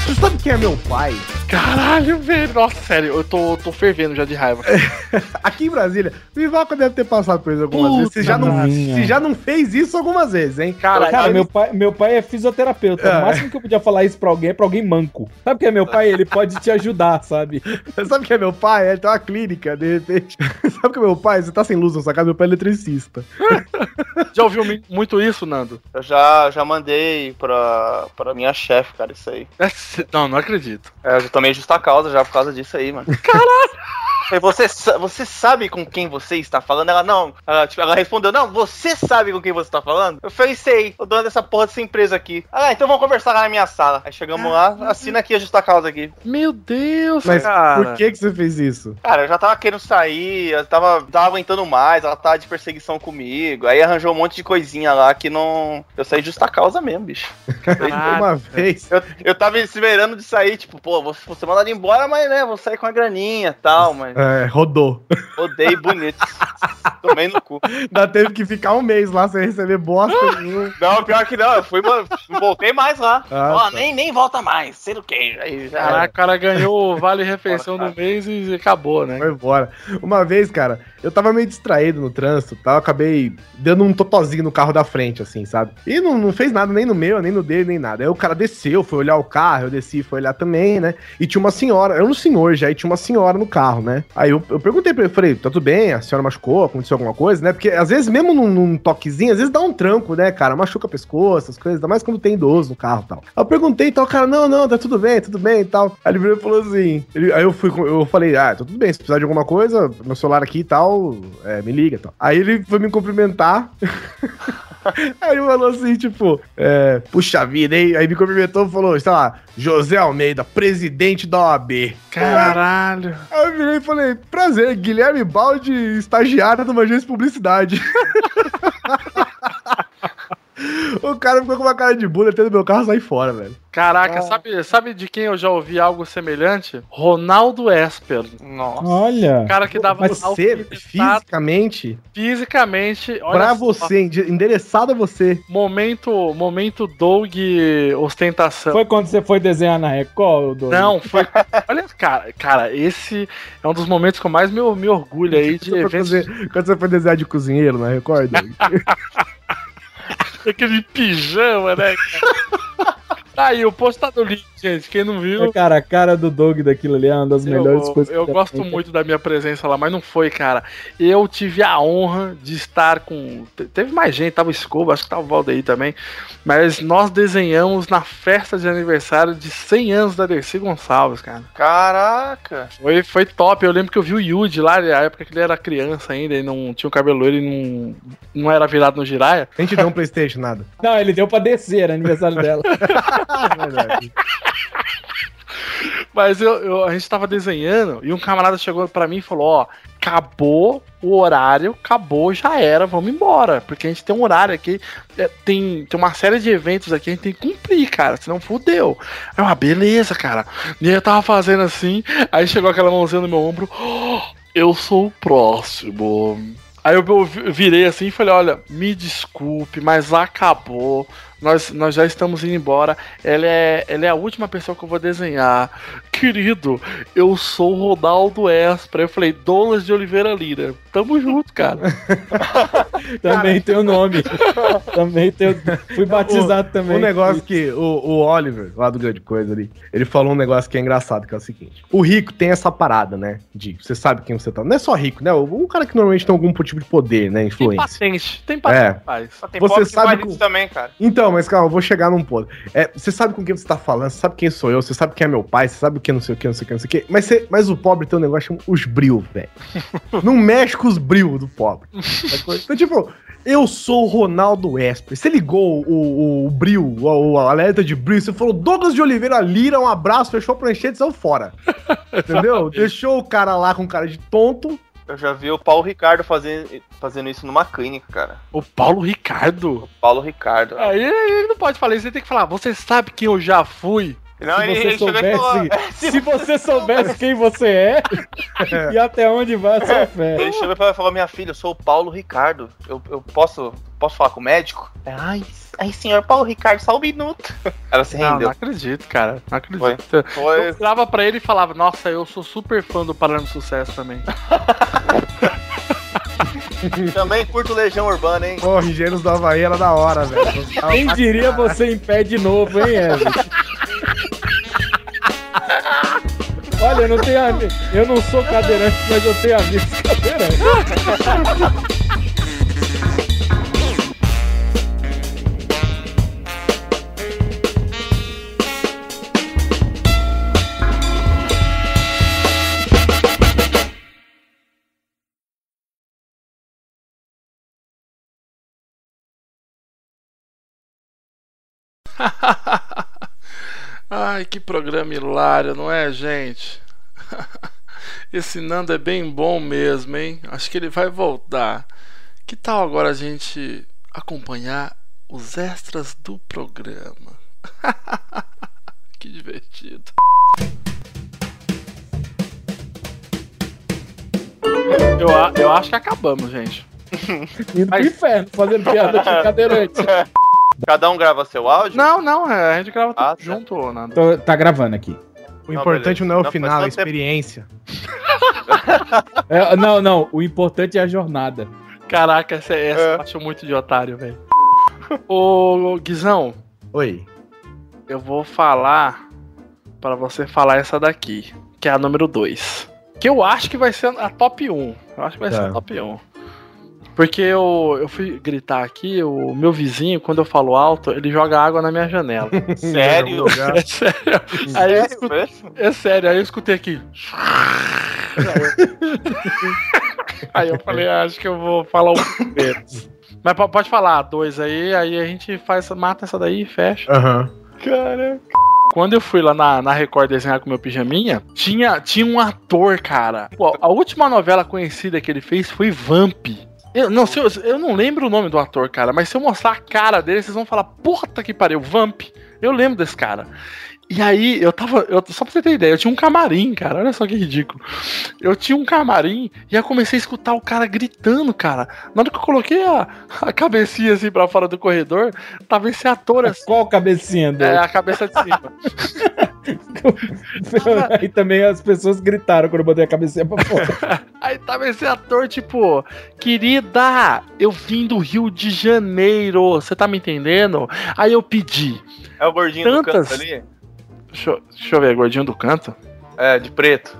Você sabe quem é meu pai? Caralho, velho. Nossa, sério, eu tô, tô fervendo já de raiva. Aqui em Brasília, o Vivaco deve ter passado por isso algumas Puta vezes. Se já, não, se já não fez isso algumas vezes, hein? Cara, Cara, meu pai, meu pai é fisioterapeuta. É. O máximo que eu podia falar isso pra alguém é pra alguém manco. Sabe o que é meu pai? Ele pode te ajudar, sabe? Sabe quem é meu pai? Ele tem uma clínica, de repente. Sabe que é meu pai? Você tá sem luz na sua casa, meu pai é eletricista. Já ouviu muito isso, Nando? Eu já, já mandei pra, pra minha chefe, cara, isso aí. É Não, não acredito. É, eu já tô tomei justa causa já por causa disso aí, mano. Caralho! Você, você sabe com quem você está falando? Ela não. Ela, tipo, ela respondeu: Não, você sabe com quem você está falando? Eu falei: Sei, o dono dessa porra dessa empresa aqui. Ah, então vamos conversar lá na minha sala. Aí chegamos lá, assina aqui a justa causa aqui. Meu Deus, Mas cara. por que que você fez isso? Cara, eu já tava querendo sair, eu tava, tava aguentando mais, ela tava de perseguição comigo. Aí arranjou um monte de coisinha lá que não. Eu saí justa causa mesmo, bicho. Uma vez. Eu, eu tava esperando de sair, tipo, pô, vou, vou ser mandado embora, mas né, vou sair com a graninha e tal, mas É, rodou. odeio bonito. Tomei no cu. Ainda teve que ficar um mês lá sem receber bosta nenhuma. Não, pior que não, eu fui, mano, não voltei mais lá. Ah, Ó, tá. nem, nem volta mais, sei do que. Aí já. Caraca, o cara ganhou o vale refeição do mês e acabou, né? Foi embora. Uma vez, cara, eu tava meio distraído no trânsito, tá? Eu acabei dando um totozinho no carro da frente, assim, sabe? E não, não fez nada nem no meu, nem no dele, nem nada. Aí o cara desceu, foi olhar o carro, eu desci, foi olhar também, né? E tinha uma senhora, era um senhor já, e tinha uma senhora no carro, né? Aí eu, eu perguntei pra ele, falei, tá tudo bem? A senhora machucou? Aconteceu alguma coisa, né? Porque às vezes, mesmo num, num toquezinho, às vezes dá um tranco, né, cara? Machuca pescoço, essas coisas, ainda mais quando tem idoso no carro e tal. Aí eu perguntei e tal, o cara, não, não, tá tudo bem, tudo bem e tal. Aí ele falou assim, ele- aí eu fui, eu falei, ah, tá tudo bem, se precisar de alguma coisa, meu celular aqui e tal, é, me liga e tal. Aí ele foi me cumprimentar. Aí ele falou assim, tipo, é, puxa vida, hein? Aí me cumprimentou e falou, sei lá, José Almeida, presidente da OAB. Caralho. Aí eu virei e falei, prazer, Guilherme Balde, estagiário de uma agência de publicidade. o cara ficou com uma cara de bunda dentro do meu carro e saí fora, velho. Caraca, sabe, sabe de quem eu já ouvi algo semelhante? Ronaldo Esper. Nossa. Olha. O cara que dava Mas no você, fisicamente, fisicamente. olha pra só, você, ende- endereçado a você. Momento, momento Doug ostentação. Foi quando você foi desenhar na Record, Douglas? Não, foi. Olha, cara, cara, esse é um dos momentos que eu mais me, me orgulho aí de eventos. fazer- quando você foi desenhar de cozinheiro, não recorda? Aquele pijama, né, cara? Tá aí, o post tá no link, gente. Quem não viu. É, Cara, a cara do Doug daquilo ali é uma das melhores Eu, coisas eu já gosto feitas. muito da minha presença lá, mas não foi, cara. Eu tive a honra de estar com. te- Teve mais gente, tava o Escoba, acho que tava o Valdeir também. Mas nós desenhamos na festa de aniversário de 100 anos da Dercy Gonçalves, cara. Caraca. Foi, foi top. Eu lembro que eu vi o Yudi lá, na época que ele era criança ainda, e não tinha o cabelo loiro e não, não era virado no giraia. A gente deu um Playstation, nada. Não, ele deu pra descer, era aniversário dela. Verdade. Mas eu, eu- a gente tava desenhando e um camarada chegou pra mim e falou: Ó, acabou o horário, acabou, já era, vamos embora. Porque a gente tem um horário aqui, é, tem, tem uma série de eventos aqui, a gente tem que cumprir, cara, senão fudeu. Aí eu, ah, beleza, cara. E eu tava fazendo assim, aí chegou aquela mãozinha no meu ombro: "Oh, Eu sou o próximo. Aí eu eu vi- virei assim e falei: Olha, me desculpe, mas acabou. Nós, nós já estamos indo embora. Ela é, ela é a última pessoa que eu vou desenhar. Querido, eu sou Ronaldo Espra. Eu falei: Douglas de Oliveira Lira. Tamo junto, cara. Também tem o nome. Também tem o... Fui batizado também. Um negócio que o, o Oliver, lá do Grande Coisa ali, ele falou um negócio que é engraçado, que é o seguinte. O rico tem essa parada, né? De você sabe quem você tá. Não é só rico, né? O, o cara que normalmente tem algum tipo de poder, né? Tem Influência. patente. Tem patente, É. rapaz. Tem Você pobre que sabe faz com- isso também, cara. Então, mas calma, eu vou chegar num ponto. É, você sabe com quem você tá falando, você sabe quem sou eu, você sabe quem é meu pai, você sabe o que não sei o que, não sei o que, não sei o que. Mas, você- mas o pobre tem um negócio chamado os bril, velho. não mexe com os bril do pobre. Então, tipo, eu sou o Ronaldo Esper. Você ligou o, o, o bril, o, o alerta de bril, você falou Douglas de Oliveira Lira, um abraço, fechou a prancheta e saiu fora. Entendeu? Deixou o cara lá com cara de tonto. Eu já vi o Paulo Ricardo fazendo, fazendo isso numa clínica, cara. O Paulo Ricardo. O Paulo Ricardo. Aí ele não pode falar isso, ele tem que falar: Você sabe quem eu já fui? Não, se ele, você ele chegou e falou. soubesse, se você soubesse quem você é e até onde vai a sua fé. Ele chegou e falou: Minha filha, eu sou o Paulo Ricardo. Eu, eu posso, posso falar com o médico? É, Ai, ai, senhor Paulo Ricardo, só um minuto. Ela se Não, rendeu. não acredito, cara. Não acredito. Foi. Foi. Eu virava pra ele e falava: Nossa, eu sou super fã do Parando Sucesso também. Também curto Legião Urbana, hein? Porra, Engenheiros da Havaí era da hora, velho. Quem diria você em pé de novo, hein, Everton? Olha, eu não tenho Eu não sou cadeirante, mas eu tenho amigos cadeirantes. Ai, que programa hilário, não é, gente? Esse Nando é bem bom mesmo, hein? Acho que ele vai voltar. Que tal agora a gente acompanhar os extras do programa? que divertido. Eu, eu acho que acabamos, gente. Indo pro inferno, fazendo piada de cadeirante. Cada um grava seu áudio? Não, não, é, a gente grava tudo Ah, tá. junto, Nando. Tô- tá gravando aqui. O importante não é o Não, final, é a experiência. É, não, não. O importante é a jornada. Caraca, essa, essa É. eu acho muito de otário, velho. Ô, Guizão, Oi. eu vou falar pra você falar essa daqui, que é a número 2. Que eu acho que vai ser a top 1. Eu acho que vai Tá. ser a top 1. Porque eu, eu fui gritar aqui, o meu vizinho, quando eu falo alto, ele joga água na minha janela. Sério? É sério. Aí eu escutei, é sério, aí eu escutei aqui. Aí eu falei, "Ah, acho que eu vou falar um primeiro. Mas po- pode falar, dois aí, aí a gente faz, mata essa daí e fecha. Aham. Caraca. Quando eu fui lá na, na Record desenhar com meu pijaminha, tinha, tinha um ator, cara. Pô, a última novela conhecida que ele fez foi Vamp. Eu não, eu, eu não lembro o nome do ator, cara, mas se eu mostrar a cara dele, vocês vão falar, puta que pariu, Vamp. Eu lembro desse cara. E aí, eu tava. Eu, só pra você ter ideia, eu tinha um camarim, cara. Olha só que ridículo. Eu tinha um camarim e aí eu comecei a escutar o cara gritando, cara. Na hora que eu coloquei a, a cabecinha assim pra fora do corredor, tava esse ator assim. Qual cabecinha dele? É, a cabeça de cima. e também as pessoas gritaram quando eu botei a cabecinha pra fora. Aí tava esse ator, tipo, querida, eu vim do Rio de Janeiro, você tá me entendendo? Aí eu pedi. É o gordinho Tantas- do canto ali? Deixa, eu- deixa eu ver, gordinho do canto? É, de preto.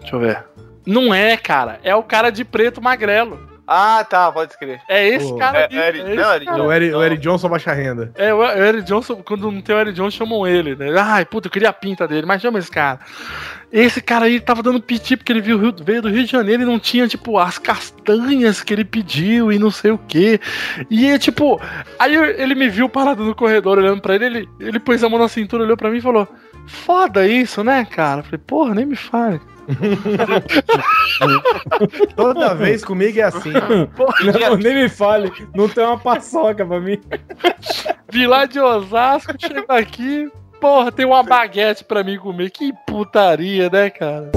Deixa eu ver. Não é, cara, é o cara de preto magrelo. Ah, tá, pode escrever. É esse Pô. cara É, aí. é Eric- é não, Eric cara. O Eric, o Eric Johnson baixa renda. É, o Eric Johnson, quando não tem o Eric Johnson, chamam ele, né? Ai, puta, eu queria a pinta dele, mas chama esse cara. Esse cara aí tava dando piti porque ele viu, o Rio- veio do Rio de Janeiro e não tinha, tipo, as castanhas que ele pediu e não sei o que. E é tipo, aí ele me viu parado no corredor olhando pra ele, ele, ele pôs a mão na cintura, olhou pra mim e falou: Foda isso, né, cara? Eu falei, porra, nem me fale. Toda vez comigo é assim. Não, nem me fale. Não tem uma paçoca pra mim. Vi lá de Osasco, chego aqui, porra, tem uma baguete pra mim comer. Que putaria, né, cara?